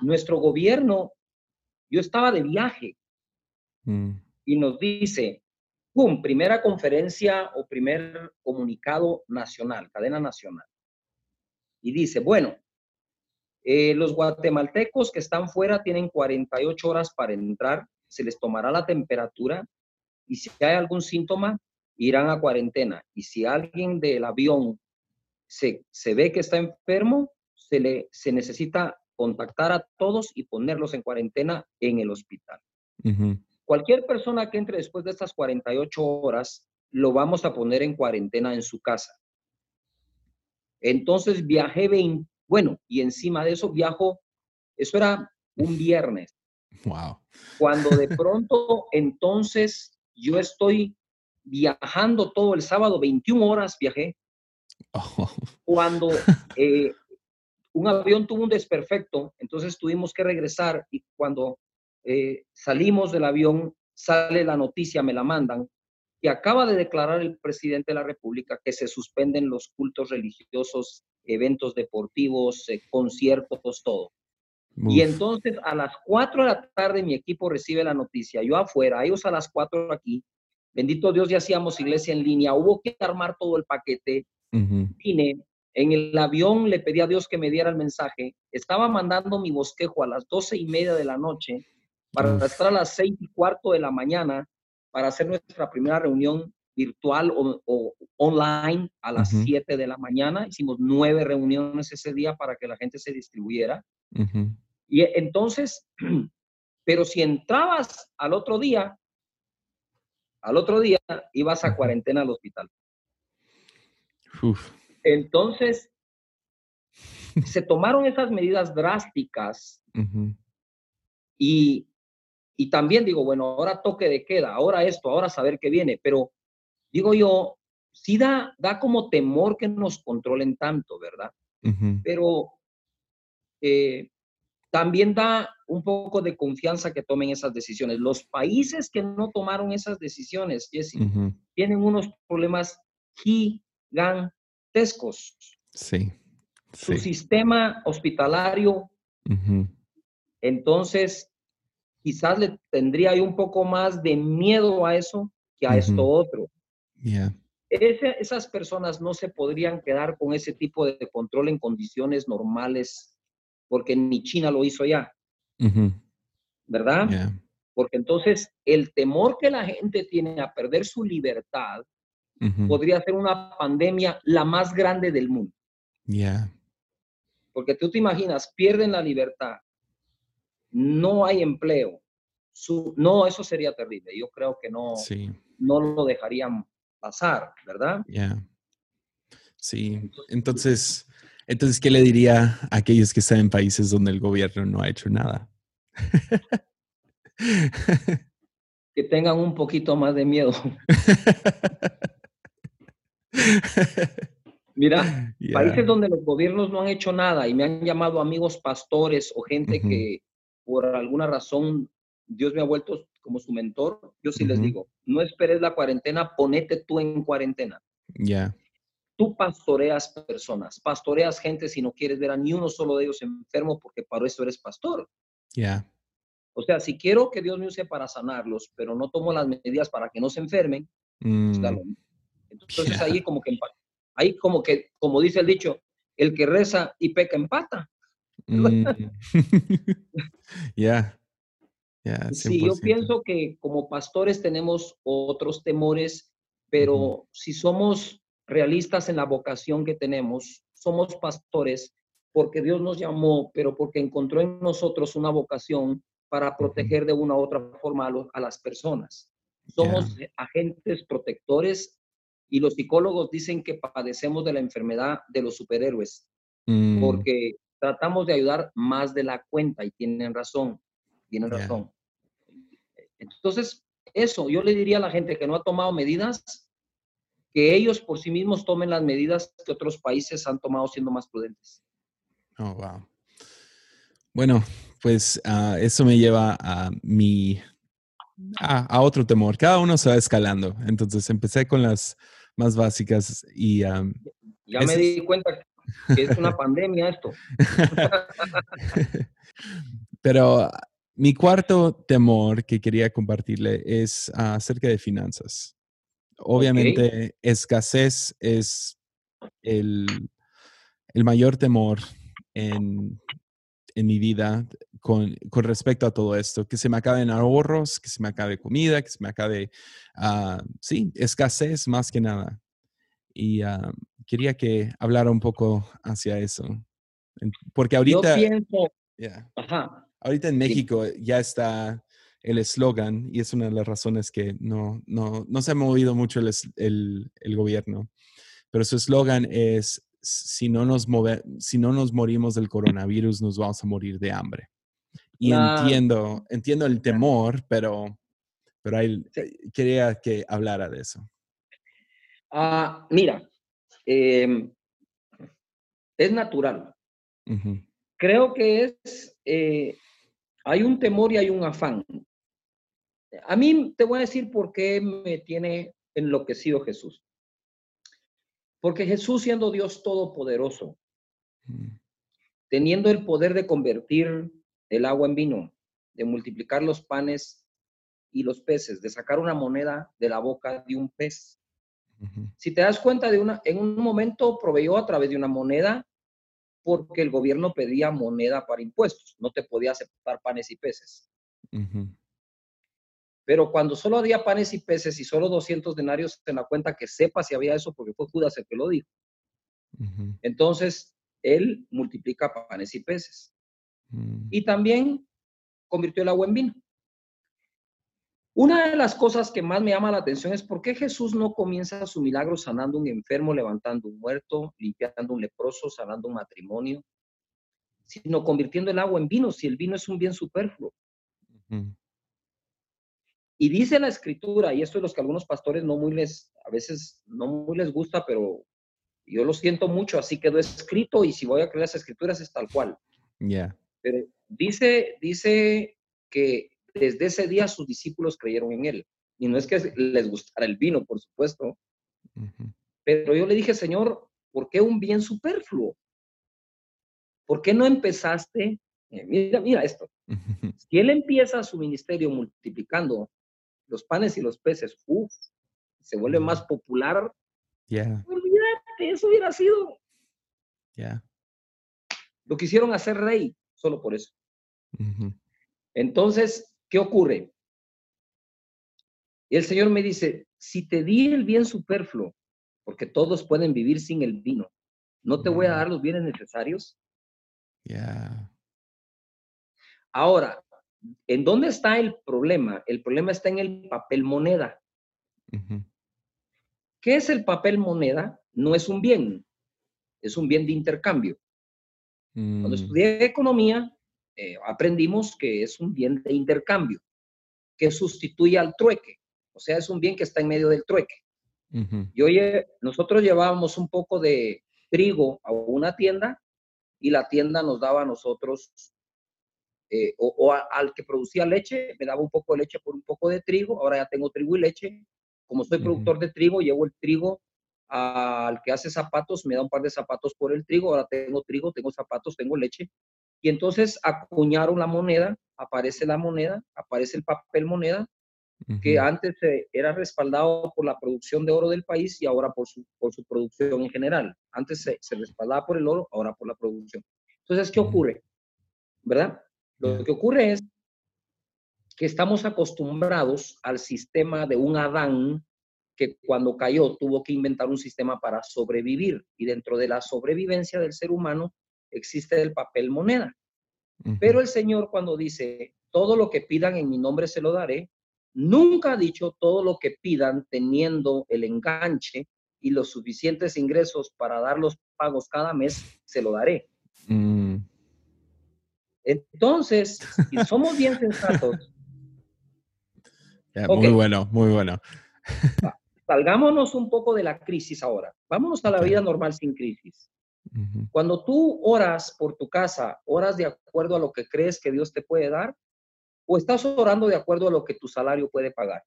nuestro gobierno, yo estaba de viaje Mm, y nos dice, ¡pum!, primera conferencia o primer comunicado nacional, cadena nacional. Y dice, bueno, Eh, los guatemaltecos que están fuera tienen 48 horas para entrar, se les tomará la temperatura y si hay algún síntoma, irán a cuarentena. Y si alguien del avión se, se ve que está enfermo, se, le, se necesita contactar a todos y ponerlos en cuarentena en el hospital. Cualquier persona que entre después de estas 48 horas, lo vamos a poner en cuarentena en su casa. Entonces viajé 20, bueno, y encima de eso viajo, eso era un viernes. <laughs> Wow. Cuando de <laughs> pronto entonces yo estoy viajando todo el sábado, 21 horas viajé. Oh. Cuando <laughs> eh, un avión tuvo un desperfecto, entonces tuvimos que regresar y cuando eh, salimos del avión sale la noticia, me la mandan, que acaba de declarar el presidente de la República que se suspenden los cultos religiosos, eventos deportivos, eh, conciertos, todo. Y entonces a las 4 de la tarde mi equipo recibe la noticia, yo afuera, ellos a las 4 aquí, bendito Dios, ya hacíamos iglesia en línea, hubo que armar todo el paquete, vine, en el avión le pedí a Dios que me diera el mensaje. Estaba mandando mi bosquejo a las doce y media de la noche para estar a las seis y cuarto de la mañana para hacer nuestra primera reunión virtual o, online a las siete de la mañana. Hicimos nueve reuniones ese día para que la gente se distribuyera. Y entonces, <clears throat> pero si entrabas al otro día, al otro día ibas a cuarentena al hospital. Uf. Entonces, <laughs> se tomaron esas medidas drásticas y, y también digo, bueno, ahora toque de queda, ahora esto, ahora saber qué viene, pero digo yo, sí da, da como temor que nos controlen tanto, ¿verdad? Pero eh, también da un poco de confianza que tomen esas decisiones. Los países que no tomaron esas decisiones, Jesse, tienen unos problemas gigantes tescos. Sí. Su sistema hospitalario, entonces quizás le tendría un poco más de miedo a eso que a esto otro. Esas personas no se podrían quedar con ese tipo de control en condiciones normales porque ni China lo hizo ya. ¿Verdad? Porque entonces el temor que la gente tiene a perder su libertad podría ser una pandemia la más grande del mundo. Ya. Porque tú te imaginas, pierden la libertad, no hay empleo. Su, no, eso sería terrible. Yo creo que no, no lo dejarían pasar, ¿verdad? Ya. Sí. Entonces, entonces, ¿qué le diría a aquellos que están en países donde el gobierno no ha hecho nada? <laughs> que tengan un poquito más de miedo. <laughs> Mira, países donde los gobiernos no han hecho nada y me han llamado amigos pastores o gente que por alguna razón Dios me ha vuelto como su mentor, yo sí les digo, no esperes la cuarentena, ponete tú en cuarentena. Ya. Tú pastoreas personas, pastoreas gente si no quieres ver a ni uno solo de ellos enfermo porque para eso eres pastor. Ya. O sea, si quiero que Dios me use para sanarlos, pero no tomo las medidas para que no se enfermen, pues mm. Entonces ahí como que ahí como que, como dice el dicho, el que reza y peca empata. Mm. <laughs> Ya. Sí, yo pienso que como pastores tenemos otros temores, pero si somos realistas en la vocación que tenemos, somos pastores porque Dios nos llamó, pero porque encontró en nosotros una vocación para proteger de una u otra forma a, las personas. Somos agentes protectores y los psicólogos dicen que padecemos de la enfermedad de los superhéroes, mm. porque tratamos de ayudar más de la cuenta y tienen razón, tienen razón. Entonces, eso, yo le diría a la gente que no ha tomado medidas, que ellos por sí mismos tomen las medidas que otros países han tomado siendo más prudentes. Oh, wow. Bueno, pues ah, eso me lleva a mi, a, otro temor. Cada uno se va escalando. Entonces empecé con las más básicas y... ya me di cuenta que es una <laughs> pandemia esto. <laughs> Pero mi cuarto temor que quería compartirle es acerca de finanzas. Obviamente, escasez es el, el, mayor temor en, en mi vida con, con, respecto a todo esto, que se me acaben ahorros, que se me acabe comida, que se me acabe, uh, sí, escasez más que nada. Y uh, quería que hablara un poco hacia eso. Porque ahorita... Yo pienso... Ajá. Ahorita en México ya está el eslogan, y es una de las razones que no, no, no se ha movido mucho el, el, el gobierno, pero su eslogan es si no nos move, si no nos morimos del coronavirus, nos vamos a morir de hambre. Y entiendo, entiendo el temor, pero, pero ahí, quería que hablara de eso. Ah, mira, em, es natural. Creo que es, eh, hay un temor y hay un afán. A mí te voy a decir por qué me tiene enloquecido Jesús. Porque Jesús siendo Dios todopoderoso, mm. teniendo el poder de convertir el agua en vino, de multiplicar los panes y los peces, de sacar una moneda de la boca de un pez. Si te das cuenta de una, en un momento proveyó a través de una moneda porque el gobierno pedía moneda para impuestos, no te podía aceptar panes y peces. Pero cuando solo había panes y peces y solo 200 denarios en la cuenta, que sepa si había eso, porque fue Judas el que lo dijo. Entonces, él multiplica panes y peces. Mm. Y también convirtió el agua en vino. Una de las cosas que más me llama la atención es por qué Jesús no comienza su milagro sanando un enfermo, levantando un muerto, limpiando un leproso, sanando un matrimonio, sino convirtiendo el agua en vino, si el vino es un bien superfluo. Y dice la escritura, y esto es lo que algunos pastores no muy les, a veces no muy les gusta, pero yo lo siento mucho, así quedó escrito y si voy a creer las escrituras es tal cual. Ya. Pero dice, dice que desde ese día sus discípulos creyeron en él. Y no es que les gustara el vino, por supuesto. Pero yo le dije, Señor, ¿por qué un bien superfluo? ¿Por qué no empezaste? Eh, mira, mira esto. <laughs> Si él empieza su ministerio multiplicando los panes y los peces, uff, se vuelve más popular. Yeah. Olvídate, eso hubiera sido. Ya. Lo quisieron hacer rey, solo por eso. Entonces, ¿qué ocurre? Y el Señor me dice, si te di el bien superfluo, porque todos pueden vivir sin el vino, ¿no te voy a dar los bienes necesarios? Ya. Ahora, ¿En dónde está el problema? El problema está en el papel moneda. ¿Qué es el papel moneda? No es un bien, es un bien de intercambio. Cuando mm. estudié economía, eh, aprendimos que es un bien de intercambio, que sustituye al trueque. O sea, es un bien que está en medio del trueque. Y oye, nosotros llevábamos un poco de trigo a una tienda y la tienda nos daba a nosotros eh, o, al que producía leche, me daba un poco de leche por un poco de trigo, ahora ya tengo trigo y leche. Como soy productor de trigo, llevo el trigo al que hace zapatos, me da un par de zapatos por el trigo, ahora tengo trigo, tengo zapatos, tengo leche. Y entonces acuñaron la moneda, aparece la moneda, aparece el papel moneda, que antes era respaldado por la producción de oro del país y ahora por su, por su producción en general. Antes se, se respaldaba por el oro, ahora por la producción. Entonces, ¿qué ocurre? ¿Verdad? Lo que ocurre es que estamos acostumbrados al sistema de un Adán que cuando cayó tuvo que inventar un sistema para sobrevivir y dentro de la sobrevivencia del ser humano existe el papel moneda. Pero el Señor cuando dice, todo lo que pidan en mi nombre se lo daré, nunca ha dicho todo lo que pidan teniendo el enganche y los suficientes ingresos para dar los pagos cada mes, se lo daré. Mm. Entonces, si <laughs> somos bien sensatos. Muy bueno, muy bueno. salgámonos un poco de la crisis ahora. Vámonos a la vida normal sin crisis. Cuando tú oras por tu casa, oras de acuerdo a lo que crees que Dios te puede dar, o estás orando de acuerdo a lo que tu salario puede pagar.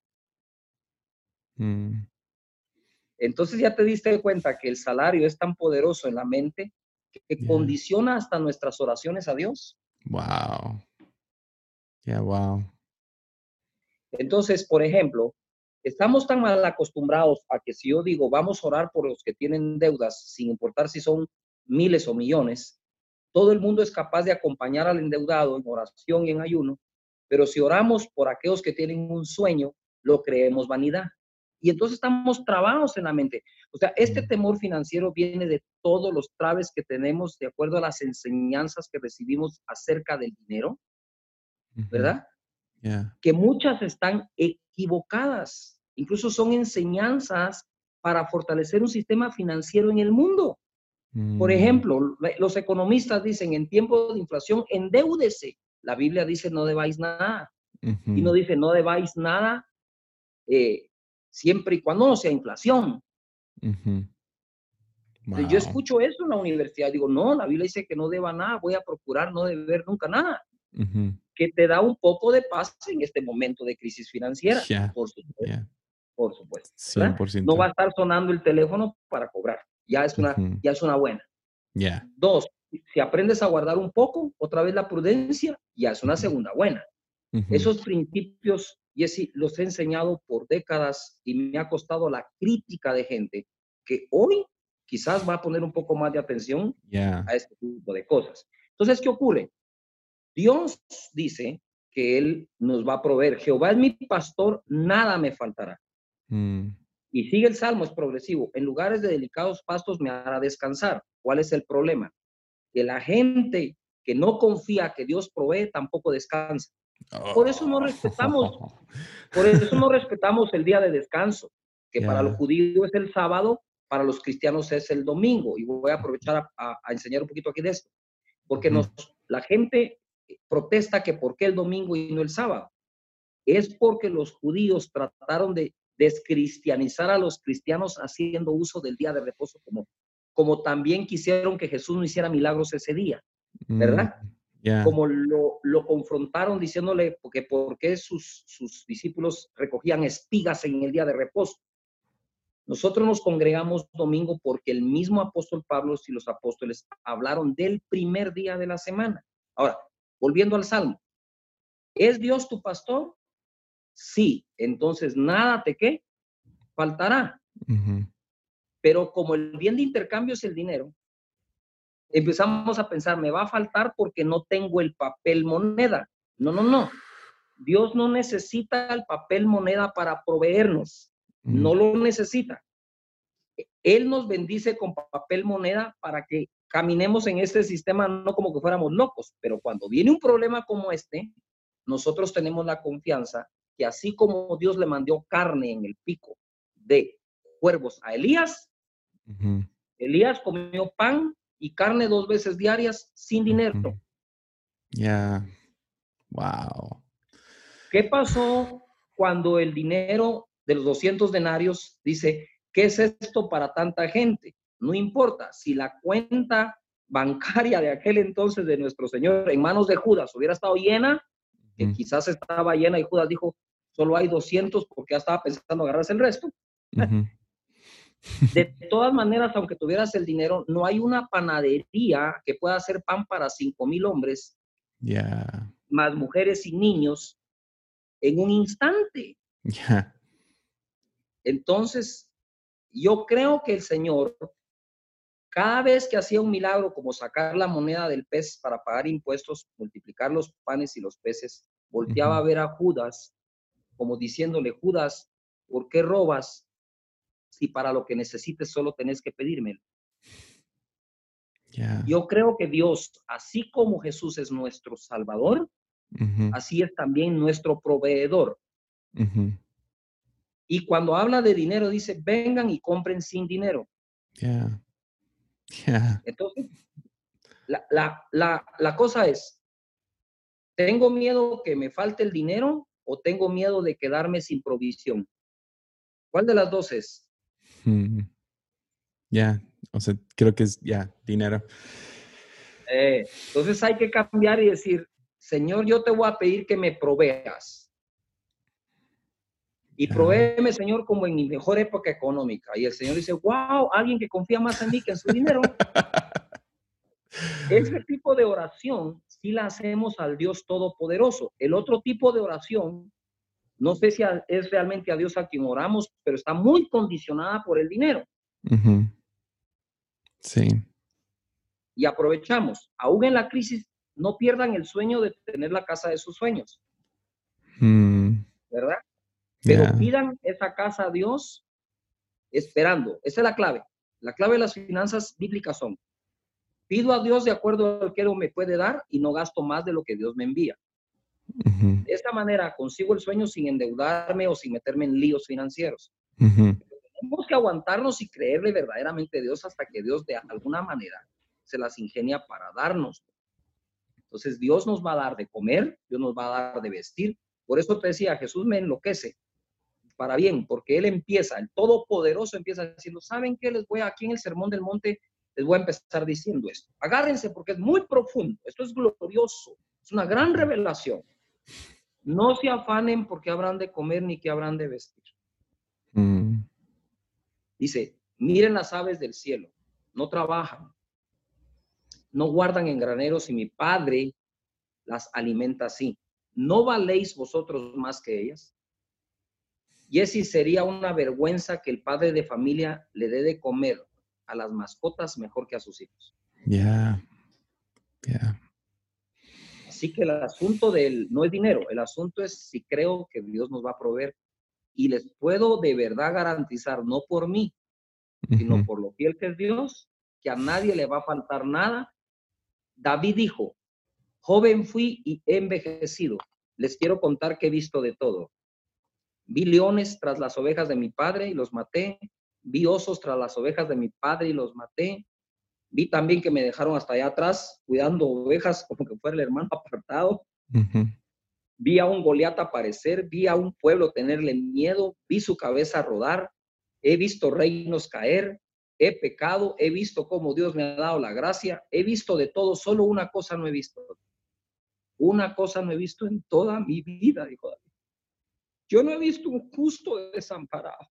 Mm. Entonces ya te diste cuenta que el salario es tan poderoso en la mente que condiciona hasta nuestras oraciones a Dios. Wow. Yeah, wow. Entonces, por ejemplo, estamos tan mal acostumbrados a que si yo digo, vamos a orar por los que tienen deudas, sin importar si son miles o millones, todo el mundo es capaz de acompañar al endeudado en oración y en ayuno, pero si oramos por aquellos que tienen un sueño, lo creemos vanidad. Y entonces estamos trabados en la mente. O sea, este temor financiero viene de todos los traves que tenemos de acuerdo a las enseñanzas que recibimos acerca del dinero. ¿verdad? Yeah. Que muchas están equivocadas. Incluso son enseñanzas para fortalecer un sistema financiero en el mundo. Por Mm. ejemplo, la- los economistas dicen en tiempo de inflación, endeúdese. La Biblia dice no debáis nada. Y no dice no debáis nada eh, siempre y cuando no sea inflación. Yo Wow. escucho eso en la universidad. Digo, no, la Biblia dice que no deba nada. Voy a procurar no deber nunca nada. Que te da un poco de paz en este momento de crisis financiera. Yeah. Por supuesto. Yeah. Por supuesto. ¿verdad? 100%. No va a estar sonando el teléfono para cobrar. Ya es una, ya es una buena. Yeah. Dos, si aprendes a guardar un poco, otra vez la prudencia, ya es una segunda buena. Esos principios, Jesse, los he enseñado por décadas y me ha costado la crítica de gente que hoy quizás va a poner un poco más de atención Yeah. a este tipo de cosas. Entonces, ¿qué ocurre? Dios dice que Él nos va a proveer. Jehová es mi pastor, nada me faltará. Mm. Y sigue el salmo, es progresivo. En lugares de delicados pastos me hará descansar. ¿Cuál es el problema? Que la gente que no confía que Dios provee tampoco descansa. Por eso no respetamos. Por eso no respetamos el día de descanso, que para los judíos es el sábado, para los cristianos es el domingo. Y voy a aprovechar a, a- a enseñar un poquito aquí de esto. Porque nos, la gente protesta que por qué el domingo y no el sábado. Es porque los judíos trataron de descristianizar a los cristianos haciendo uso del día de reposo como, como también quisieron que Jesús no hiciera milagros ese día ¿verdad? Mm. Yeah. como lo, lo confrontaron diciéndole que por qué sus, sus discípulos recogían espigas en el día de reposo. Nosotros nos congregamos domingo porque el mismo apóstol Pablo y los apóstoles hablaron del primer día de la semana. Ahora, volviendo al Salmo, ¿es Dios tu pastor? Sí, entonces nada te qué faltará. Pero como el bien de intercambio es el dinero, empezamos a pensar, me va a faltar porque no tengo el papel moneda. No, no, no. Dios no necesita el papel moneda para proveernos. No lo necesita. Él nos bendice con papel moneda para que caminemos en este sistema no como que fuéramos locos, pero cuando viene un problema como este, nosotros tenemos la confianza que así como Dios le mandó carne en el pico de cuervos a Elías. Elías comió pan y carne dos veces diarias sin dinero. Yeah. Wow. ¿Qué pasó cuando el dinero de los 200 denarios dice, ¿qué es esto para tanta gente? No importa, si la cuenta bancaria de aquel entonces de nuestro Señor en manos de Judas hubiera estado llena, que quizás estaba llena y Judas dijo, solo hay 200 porque ya estaba pensando agarrarse el resto. De <laughs> todas maneras, aunque tuvieras el dinero, no hay una panadería que pueda hacer pan para 5 mil hombres, Yeah. más mujeres y niños, en un instante. Yeah. Entonces, yo creo que el Señor, cada vez que hacía un milagro como sacar la moneda del pez para pagar impuestos, multiplicar los panes y los peces, volteaba a ver a Judas como diciéndole, Judas, ¿por qué robas si para lo que necesites solo tenés que pedírmelo? Yeah. Yo creo que Dios, así como Jesús es nuestro Salvador, así es también nuestro proveedor. Y cuando habla de dinero, dice, vengan y compren sin dinero. Yeah. Yeah. Entonces, la, la, la, la cosa es, ¿tengo miedo que me falte el dinero o tengo miedo de quedarme sin provisión? ¿Cuál de las dos es? Mm. Yeah. O sea, creo que es, ya, dinero. Eh, entonces hay que cambiar y decir, Señor, yo te voy a pedir que me proveas. Y Ya. provéeme, Señor, como en mi mejor época económica. Y el Señor dice, wow, alguien que confía más en mí que en su dinero. <laughs> Ese tipo de oración sí la hacemos al Dios Todopoderoso. El otro tipo de oración, no sé si es realmente a Dios a quien oramos, pero está muy condicionada por el dinero. Sí. y aprovechamos. Aún en la crisis, no pierdan el sueño de tener la casa de sus sueños. Mm, ¿Verdad? Pero yeah. pidan esa casa a Dios esperando. Esa es la clave. La clave de las finanzas bíblicas son, pido a Dios de acuerdo a lo que Él me puede dar y no gasto más de lo que Dios me envía. De esta manera consigo el sueño sin endeudarme o sin meterme en líos financieros. Tenemos que aguantarnos y creerle verdaderamente a Dios hasta que Dios de alguna manera se las ingenia para darnos. Entonces Dios nos va a dar de comer, Dios nos va a dar de vestir. Por eso te decía, Jesús me enloquece para bien, porque Él empieza, el Todopoderoso empieza diciendo, ¿saben qué? Les voy a, aquí en el Sermón del Monte, les voy a empezar diciendo esto. Agárrense porque es muy profundo, esto es glorioso, es una gran revelación. No se afanen porque habrán de comer ni que habrán de vestir. mm, Dice, miren las aves del cielo, no trabajan, no guardan en graneros y mi Padre las alimenta así. ¿No valéis vosotros más que ellas? Y así sería una vergüenza que el padre de familia le dé de comer a las mascotas mejor que a sus hijos. yeah, yeah. Así que el asunto del no es dinero, el asunto es si creo que Dios nos va a proveer. Y les puedo de verdad garantizar, no por mí, sino por lo fiel que es Dios, que a nadie le va a faltar nada. David dijo, joven fui y he envejecido. Les quiero contar que he visto de todo. Vi leones tras las ovejas de mi padre y los maté. Vi osos tras las ovejas de mi padre y los maté. Vi también que me dejaron hasta allá atrás cuidando ovejas <laughs> como que fuera el hermano apartado. Vi a un Goliat aparecer, vi a un pueblo tenerle miedo, vi su cabeza rodar, he visto reinos caer, he pecado, he visto cómo Dios me ha dado la gracia, he visto de todo, solo una cosa no he visto. Una cosa no he visto en toda mi vida, dijo David. Yo no he visto un justo desamparado,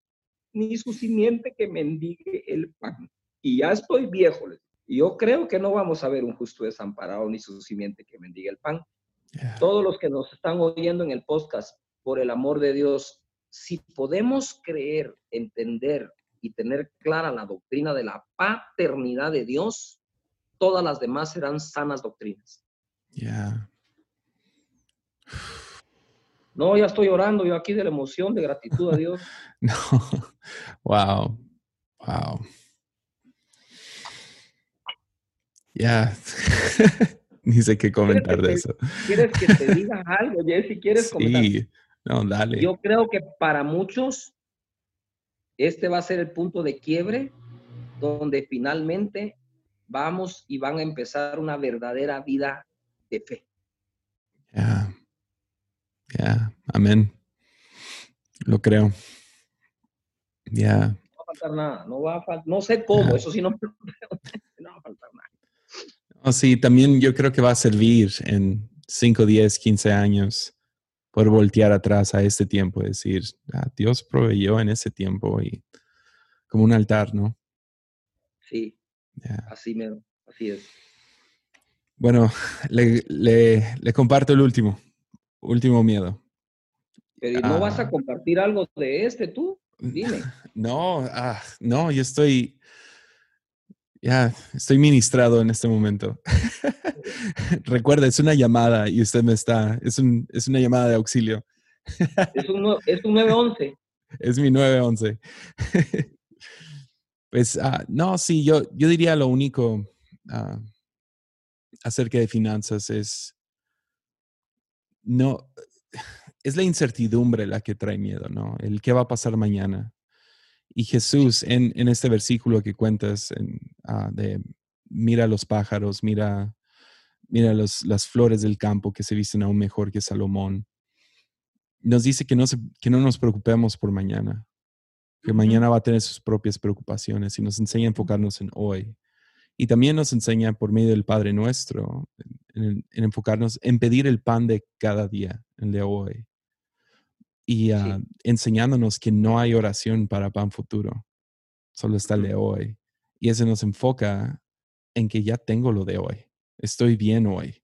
ni su simiente que mendigue el pan. Y ya estoy viejo. yo creo que no vamos a ver un justo desamparado, ni su simiente que mendigue el pan yeah. todos los que nos están oyendo en el podcast, por el amor de Dios, si podemos creer, entender y tener clara la doctrina de la paternidad de Dios, todas las demás serán sanas doctrinas. Yeah. No, ya estoy orando yo aquí de la emoción, de gratitud a Dios. <laughs> No. Wow. Wow. Ya. <laughs> Ni sé qué comentar de te- eso. ¿Quieres que te <laughs> diga algo, Jesse? ¿Quieres comentar? Sí. No, dale. Yo creo que para muchos este va a ser el punto de quiebre donde finalmente vamos y van a empezar una verdadera vida de fe. Ya. Ya. Amén. Lo creo. Ya. No va a faltar nada, no va a faltar, no sé cómo, eso sí no, <laughs> no va a faltar nada. Oh, sí, también yo creo que va a servir en 5, 10, 15 años por voltear atrás a este tiempo, decir, "Ah, Dios proveyó en ese tiempo y como un altar, ¿no? Sí, Ya. así me, así es. Bueno, le, le- le comparto el último, último miedo. Pero ¿y ¿no vas Ah. a compartir algo de este tú? <laughs> Dime. No, ah, no, yo estoy, ya, estoy ministrado en este momento. <laughs> Recuerda, es una llamada y usted me está, es, un, es una llamada de auxilio. Es un, <laughs> es un 911. Es mi 911. <laughs> pues, ah, no, sí, yo, yo diría lo único ah, acerca de finanzas es, no, es la incertidumbre la que trae miedo, ¿no? El qué va a pasar mañana. Y Jesús, en, en este versículo que cuentas, en, ah, de mira los pájaros, mira, mira los, las flores del campo que se visten aún mejor que Salomón, nos dice que no, se- que no nos preocupemos por mañana, que mañana va a tener sus propias preocupaciones y nos enseña a enfocarnos en hoy. Y también nos enseña por medio del Padre Nuestro en, en enfocarnos en pedir el pan de cada día, el de hoy. Y ah, enseñándonos que no hay oración para pan futuro, solo está el de hoy. Y eso nos enfoca en que ya tengo lo de hoy. Estoy bien hoy.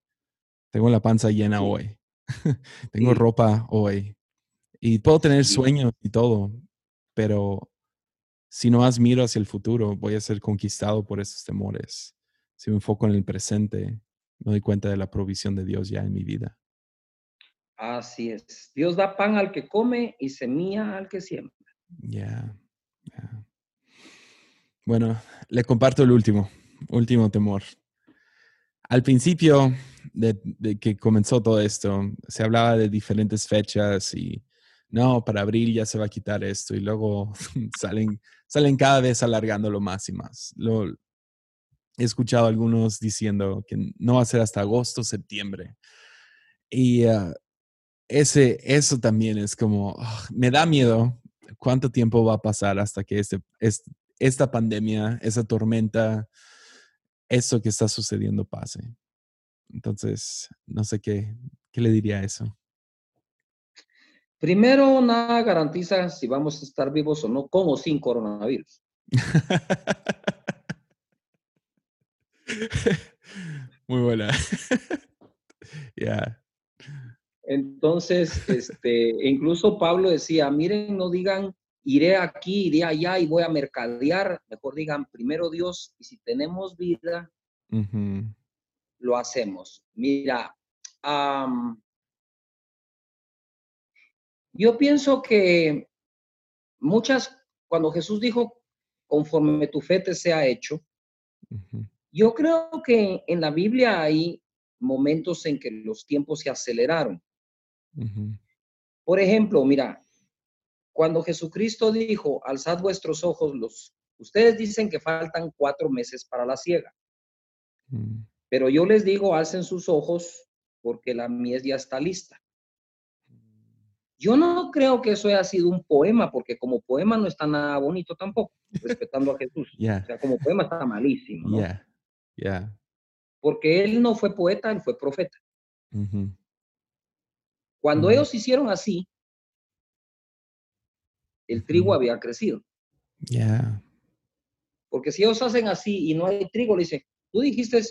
Tengo la panza llena Sí. hoy. <laughs> tengo Sí. ropa hoy. Y puedo tener sueños y todo, pero si no más miro hacia el futuro, voy a ser conquistado por esos temores. si me enfoco en el presente, me doy cuenta de la provisión de Dios ya en mi vida. Así es. Dios da pan al que come y semilla al que siembra. Ya. Bueno, le comparto el último, último temor. Al principio de, que comenzó todo esto, se hablaba de diferentes fechas y no, para abril ya se va a quitar esto y luego <laughs> salen, salen cada vez alargándolo más y más. Lo, he escuchado algunos diciendo que no va a ser hasta agosto, septiembre. Y ah, ese, eso también es como, ah, me da miedo cuánto tiempo va a pasar hasta que este, este, esta pandemia, esa tormenta, eso que está sucediendo pase. Entonces, no sé qué, qué le diría a eso. Primero, nada garantiza si vamos a estar vivos o no con o sin coronavirus. <laughs> Muy buena. <laughs> Ya. Entonces, este, incluso Pablo decía, miren, no digan, iré aquí, iré allá y voy a mercadear, mejor digan, primero Dios, y si tenemos vida, lo hacemos. Mira, yo pienso que muchas, cuando Jesús dijo, conforme tu fe te sea hecho, yo creo que en la Biblia hay momentos en que los tiempos se aceleraron. Por ejemplo, mira, cuando Jesucristo dijo, alzad vuestros ojos, los, ustedes dicen que faltan cuatro meses para la ciega. Mm. Pero yo les digo, alcen sus ojos porque la mies ya está lista. Yo no creo que eso haya sido un poema, porque como poema no está nada bonito tampoco, respetando a Jesús. <laughs> O sea, como poema está malísimo. ¿no? Porque él no fue poeta, él fue profeta. Cuando ellos hicieron así, el trigo había crecido. Ya. Porque si ellos hacen así y no hay trigo, le dice, tú dijiste,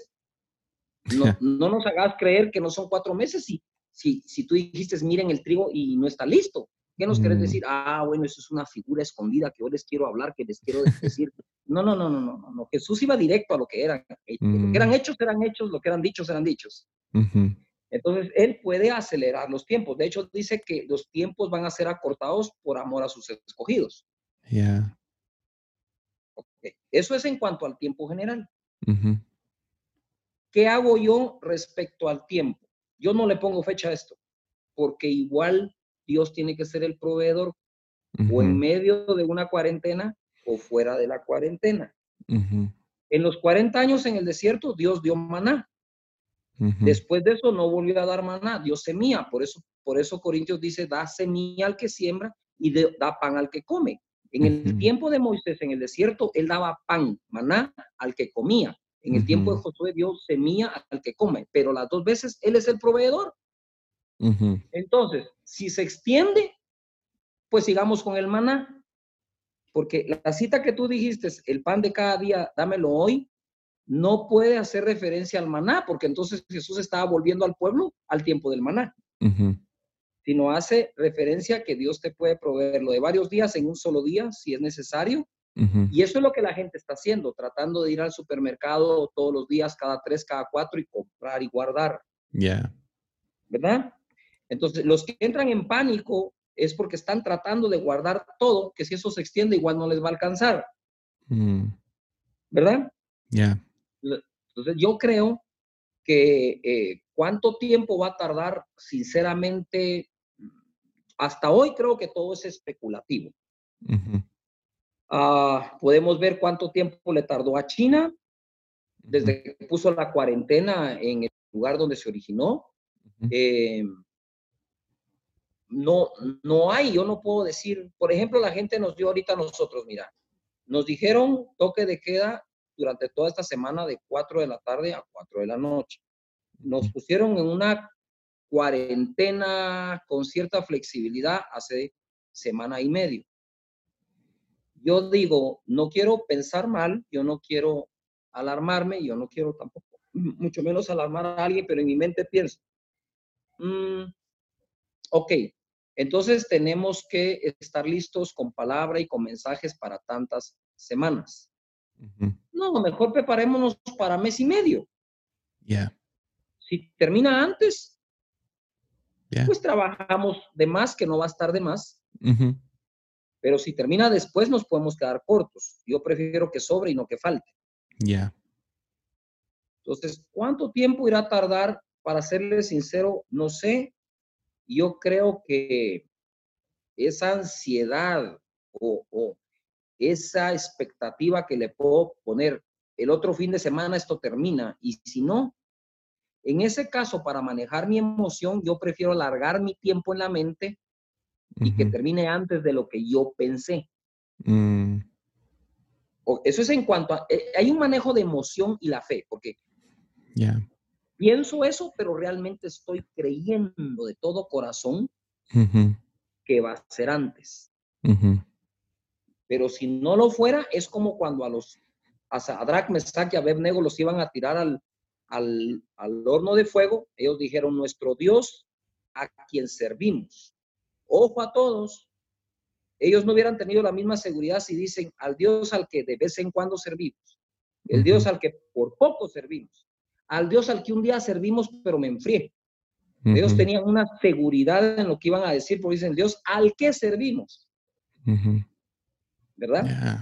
no, <laughs> no nos hagas creer que no son cuatro meses si, si, si tú dijiste, miren el trigo y no está listo. ¿Qué nos querés decir? Ah, bueno, eso es una figura escondida que yo les quiero hablar, que les quiero decir. No, no, no, no, no, no. Jesús iba directo a lo que eran. Lo que eran mm. hechos eran hechos, lo que eran dichos eran dichos. Entonces, Él puede acelerar los tiempos. De hecho, dice que los tiempos van a ser acortados por amor a sus escogidos. Ya. Eso es en cuanto al tiempo general. ¿Qué hago yo respecto al tiempo? Yo no le pongo fecha a esto, porque igual Dios tiene que ser el proveedor o en medio de una cuarentena o fuera de la cuarentena. En los 40 años en el desierto, Dios dio maná. Después de eso no volvió a dar maná, Dios semilla. Por eso, por eso Corintios dice, da semilla al que siembra y da pan al que come. En el tiempo de Moisés en el desierto, él daba pan, maná, al que comía. En el tiempo de Josué, Dios semilla al que come. Pero las dos veces, él es el proveedor. Entonces, si se extiende, pues sigamos con el maná. Porque la cita que tú dijiste, el pan de cada día, dámelo hoy, no puede hacer referencia al maná, porque entonces Jesús estaba volviendo al pueblo al tiempo del maná. Sino hace referencia a que Dios te puede proveer lo de varios días en un solo día, si es necesario. Y eso es lo que la gente está haciendo, tratando de ir al supermercado todos los días, cada tres, cada cuatro, y comprar y guardar. Ya. ¿Verdad? Entonces, los que entran en pánico es porque están tratando de guardar todo, que si eso se extiende igual no les va a alcanzar. Mm. ¿Verdad? Ya. Entonces, yo creo que eh, cuánto tiempo va a tardar, sinceramente, hasta hoy creo que todo es especulativo. Ah, podemos ver cuánto tiempo le tardó a China desde que puso la cuarentena en el lugar donde se originó. No, no hay, yo no puedo decir, por ejemplo, la gente nos dio ahorita a nosotros, mira, nos dijeron toque de queda durante toda esta semana de 4 de la tarde a 4 de la noche. Nos pusieron en una cuarentena con cierta flexibilidad hace semana y medio. Yo digo, no quiero pensar mal, yo no quiero alarmarme, yo no quiero tampoco, mucho menos alarmar a alguien, pero en mi mente pienso, mm, ok, entonces tenemos que estar listos con palabra y con mensajes para tantas semanas. No, mejor preparémonos para mes y medio. Ya. Si termina antes, pues trabajamos de más, que no va a estar de más. Pero si termina después, nos podemos quedar cortos. Yo prefiero que sobre y no que falte. Ya. Entonces, ¿cuánto tiempo irá a tardar? Para serle sincero, no sé. Yo creo que esa ansiedad o, o esa expectativa que le puedo poner, el otro fin de semana esto termina, y si no, en ese caso, para manejar mi emoción, yo prefiero alargar mi tiempo en la mente y que termine antes de lo que yo pensé. Mm. Eso es en cuanto a, eh, hay un manejo de emoción y la fe, porque ya pienso eso, pero realmente estoy creyendo de todo corazón que va a ser antes. Pero si no lo fuera, es como cuando a los a Sadrach, Mesach y Abednego los iban a tirar al, al, horno de fuego. Ellos dijeron, nuestro Dios a quien servimos. Ojo a todos. Ellos no hubieran tenido la misma seguridad si dicen al Dios al que de vez en cuando servimos, el Dios al que por poco servimos, al Dios al que un día servimos pero me enfrié. Ellos tenían una seguridad en lo que iban a decir, porque dicen, Dios al que servimos. ¿Verdad?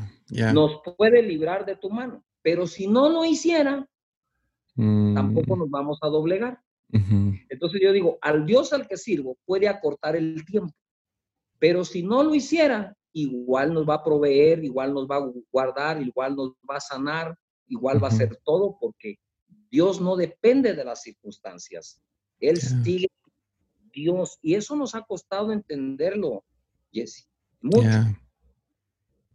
Nos puede librar de tu mano. Pero si no lo hiciera, tampoco mm. nos vamos a doblegar. Entonces yo digo, al Dios al que sirvo puede acortar el tiempo. Pero si no lo hiciera, igual nos va a proveer, igual nos va a guardar, igual nos va a sanar, igual va a hacer todo, porque Dios no depende de las circunstancias. Él sigue Dios. Y eso nos ha costado entenderlo, Jesse. Mucho.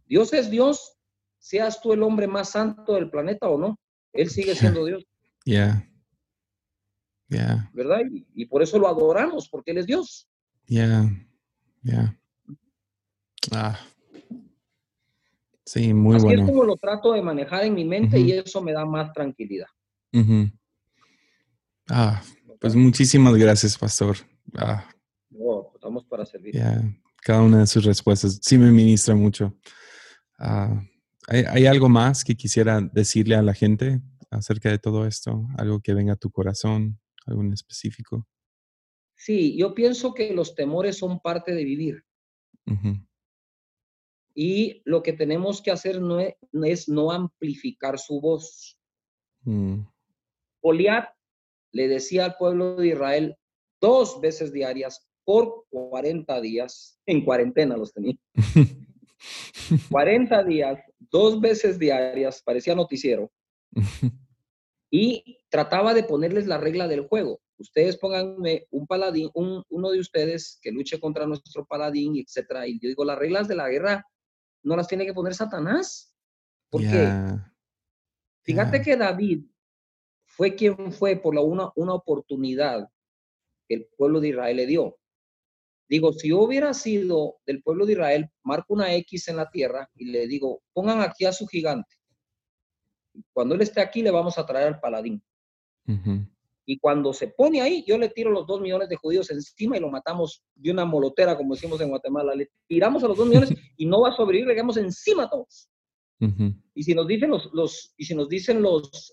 Dios es Dios, seas tú el hombre más santo del planeta o no, Él sigue siendo <laughs> Dios. Ya. Ya. ¿Verdad? Y, por eso lo adoramos, porque Él es Dios. Ya. Ya. Ah. Sí, muy Así bueno. es como lo trato de manejar en mi mente y eso me da más tranquilidad. Ah, pues muchísimas gracias, pastor. Ah. No, estamos para servir. Ya, cada una de sus respuestas sí me ministra mucho. Ah, ¿hay, algo más que quisiera decirle a la gente acerca de todo esto? ¿Algo que venga a tu corazón? ¿Algo en específico? Sí, yo pienso que los temores son parte de vivir. Y lo que tenemos que hacer no es, no amplificar su voz. Mm. le decía al pueblo de Israel dos veces diarias por 40 días, en cuarentena los tenía. <laughs> 40 días, dos veces diarias, parecía noticiero. <laughs> y trataba de ponerles la regla del juego. Ustedes pónganme un paladín, uno de ustedes que luche contra nuestro paladín, etcétera. Y yo digo, las reglas de la guerra no las tiene que poner Satanás. Porque fíjate que David fue quien fue por la una, una oportunidad que el pueblo de Israel le dio. Digo, si yo hubiera sido del pueblo de Israel, marco una X en la tierra y le digo, pongan aquí a su gigante. Cuando él esté aquí, le vamos a traer al paladín. Y cuando se pone ahí, yo le tiro los dos millones de judíos encima y lo matamos de una molotera, como decimos en Guatemala. Le tiramos a los dos millones <laughs> y no va a sobrevivir, le quedamos encima a todos. Y si nos dicen los, los, y si nos dicen los,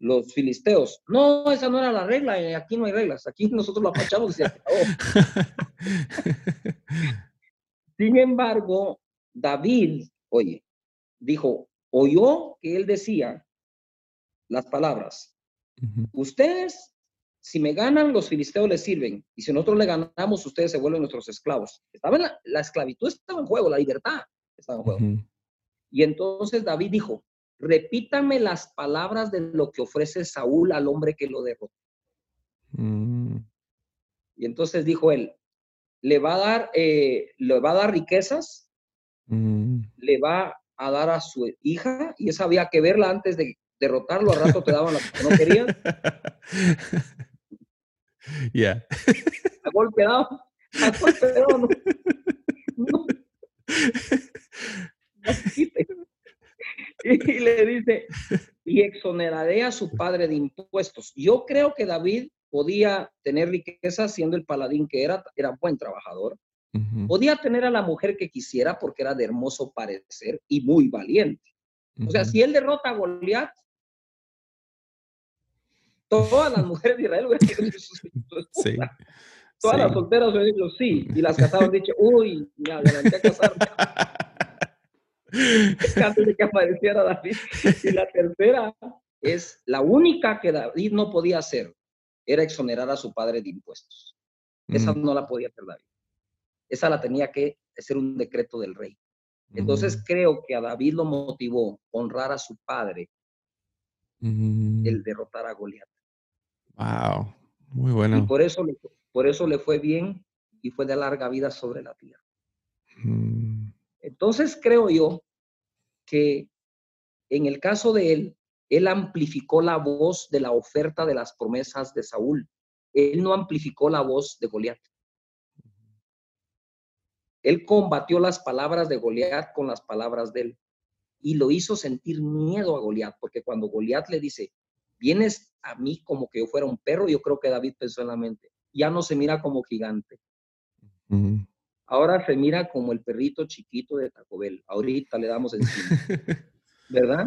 los filisteos. No, esa no era la regla, eh, aquí no hay reglas, aquí <laughs> nosotros lo apachamos y se acabó. <laughs> Sin embargo, David, oye, dijo, oyó que él decía las palabras, ustedes, si me ganan, los filisteos les sirven, y si nosotros le ganamos, ustedes se vuelven nuestros esclavos. Estaba en la, esclavitud estaba en juego, la libertad estaba en juego. Y entonces David dijo, repítame las palabras de lo que ofrece Saúl al hombre que lo derrotó. Mm. Y entonces dijo él, le va a dar, eh, le va a dar riquezas, mm. le va a dar a su hija, y esa había que verla antes de derrotarlo, al rato te daban la que no querían. <laughs> Ya. A golpe dado, a golpe dado, no. <laughs> <laughs> y le dice, y exoneraré a su padre de impuestos. Yo creo que David podía tener riqueza siendo el paladín que era, era buen trabajador. Podía tener a la mujer que quisiera porque era de hermoso parecer y muy valiente. O sea, si él derrota a Goliat, todas las mujeres de Israel hubieran dicho <laughs> sí. Todas las solteras hubieran dicho sí. Y las casadas han dicho, uy, me adelanté a casarme. <laughs> Antes de que apareciera David. Y la tercera es la única que David no podía hacer, era exonerar a su padre de impuestos. Esa no la podía hacer David. Esa la tenía que hacer un decreto del rey. Entonces creo que a David lo motivó honrar a su padre el derrotar a Goliat. Wow, muy bueno. Y por eso, por eso le fue bien y fue de larga vida sobre la tierra. Entonces creo yo que en el caso de él, él amplificó la voz de la oferta de las promesas de Saúl. Él no amplificó la voz de Goliat. Él combatió las palabras de Goliat con las palabras de él y lo hizo sentir miedo a Goliat, porque cuando Goliat le dice, vienes a mí como que yo fuera un perro, yo creo que David pensó en la mente, ya no se mira como gigante. Ahora se mira como el perrito chiquito de Taco Bell. Ahorita le damos encima. <laughs> ¿Verdad?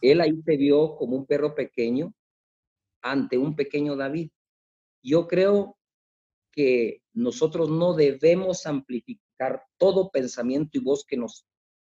Él ahí se vio como un perro pequeño ante un pequeño David. Yo creo que nosotros no debemos amplificar todo pensamiento y voz que nos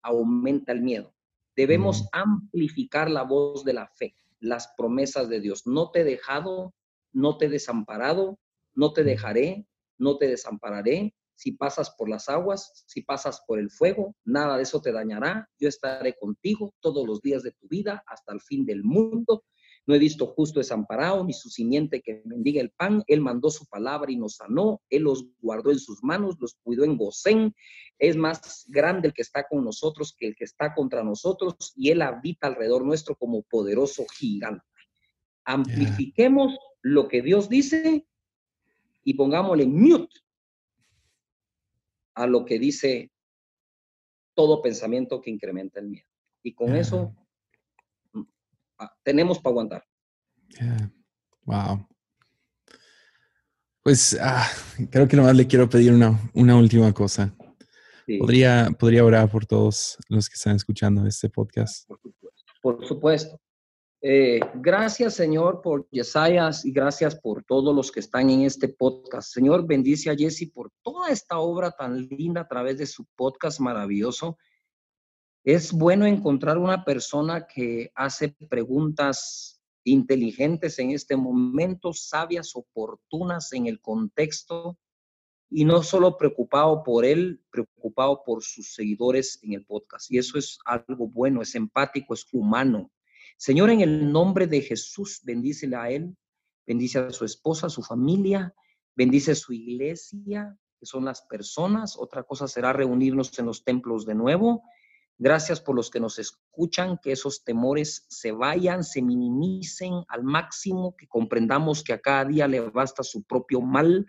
aumenta el miedo. Debemos mm. amplificar la voz de la fe, las promesas de Dios. No te he dejado, no te he desamparado, no te dejaré, no te desampararé. Si pasas por las aguas, si pasas por el fuego, nada de eso te dañará. Yo estaré contigo todos los días de tu vida hasta el fin del mundo. No he visto justo desamparado, ni su simiente que mendiga el pan. Él mandó su palabra y nos sanó. Él los guardó en sus manos, los cuidó en Gosén. Es más grande el que está con nosotros que el que está contra nosotros y Él habita alrededor nuestro como poderoso gigante. Amplifiquemos lo que Dios dice y pongámosle mute a lo que dice todo pensamiento que incrementa el miedo. Y con eso Ah, tenemos para aguantar. Wow. Pues ah, creo que nomás le quiero pedir una, una última cosa. ¿Podría, ¿Podría orar por todos los que están escuchando este podcast? Por supuesto. Eh, gracias, Señor, por Yesayas y gracias por todos los que están en este podcast. Señor, bendice a Jesse por toda esta obra tan linda a través de su podcast maravilloso. Es bueno encontrar una persona que hace preguntas inteligentes en este momento, sabias, oportunas en el contexto y no solo preocupado por él, preocupado por sus seguidores en el podcast. Y eso es algo bueno, es empático, es humano. Señor, en el nombre de Jesús, bendícele a él, bendice a su esposa, a su familia, bendice a su iglesia, son las personas. Otra cosa será reunirnos en los templos de nuevo Gracias por los que nos escuchan, que esos temores se vayan, se minimicen al máximo, que comprendamos que a cada día le basta su propio mal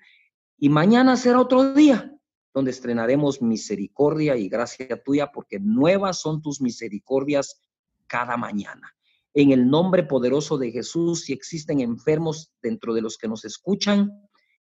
y mañana será otro día donde estrenaremos misericordia y gracia tuya, porque nuevas son tus misericordias cada mañana. En el nombre poderoso de Jesús, si existen enfermos dentro de los que nos escuchan,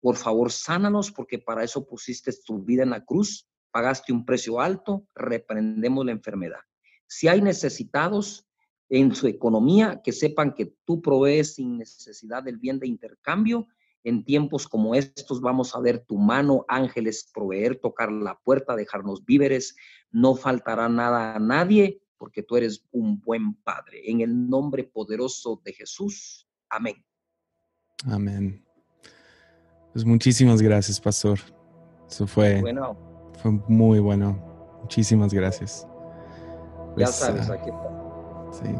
por favor, sánanos, porque para eso pusiste tu vida en la cruz pagaste un precio alto, reprendemos la enfermedad. Si hay necesitados en su economía, que sepan que tú provees sin necesidad del bien de intercambio. En tiempos como estos vamos a ver tu mano, ángeles, proveer, tocar la puerta, dejarnos víveres. No faltará nada a nadie porque tú eres un buen padre. En el nombre poderoso de Jesús. Amén. Amén. Pues muchísimas gracias, pastor. Eso fue bueno fue muy bueno. Muchísimas gracias. ya pues, sabes, ah, aquí Sí.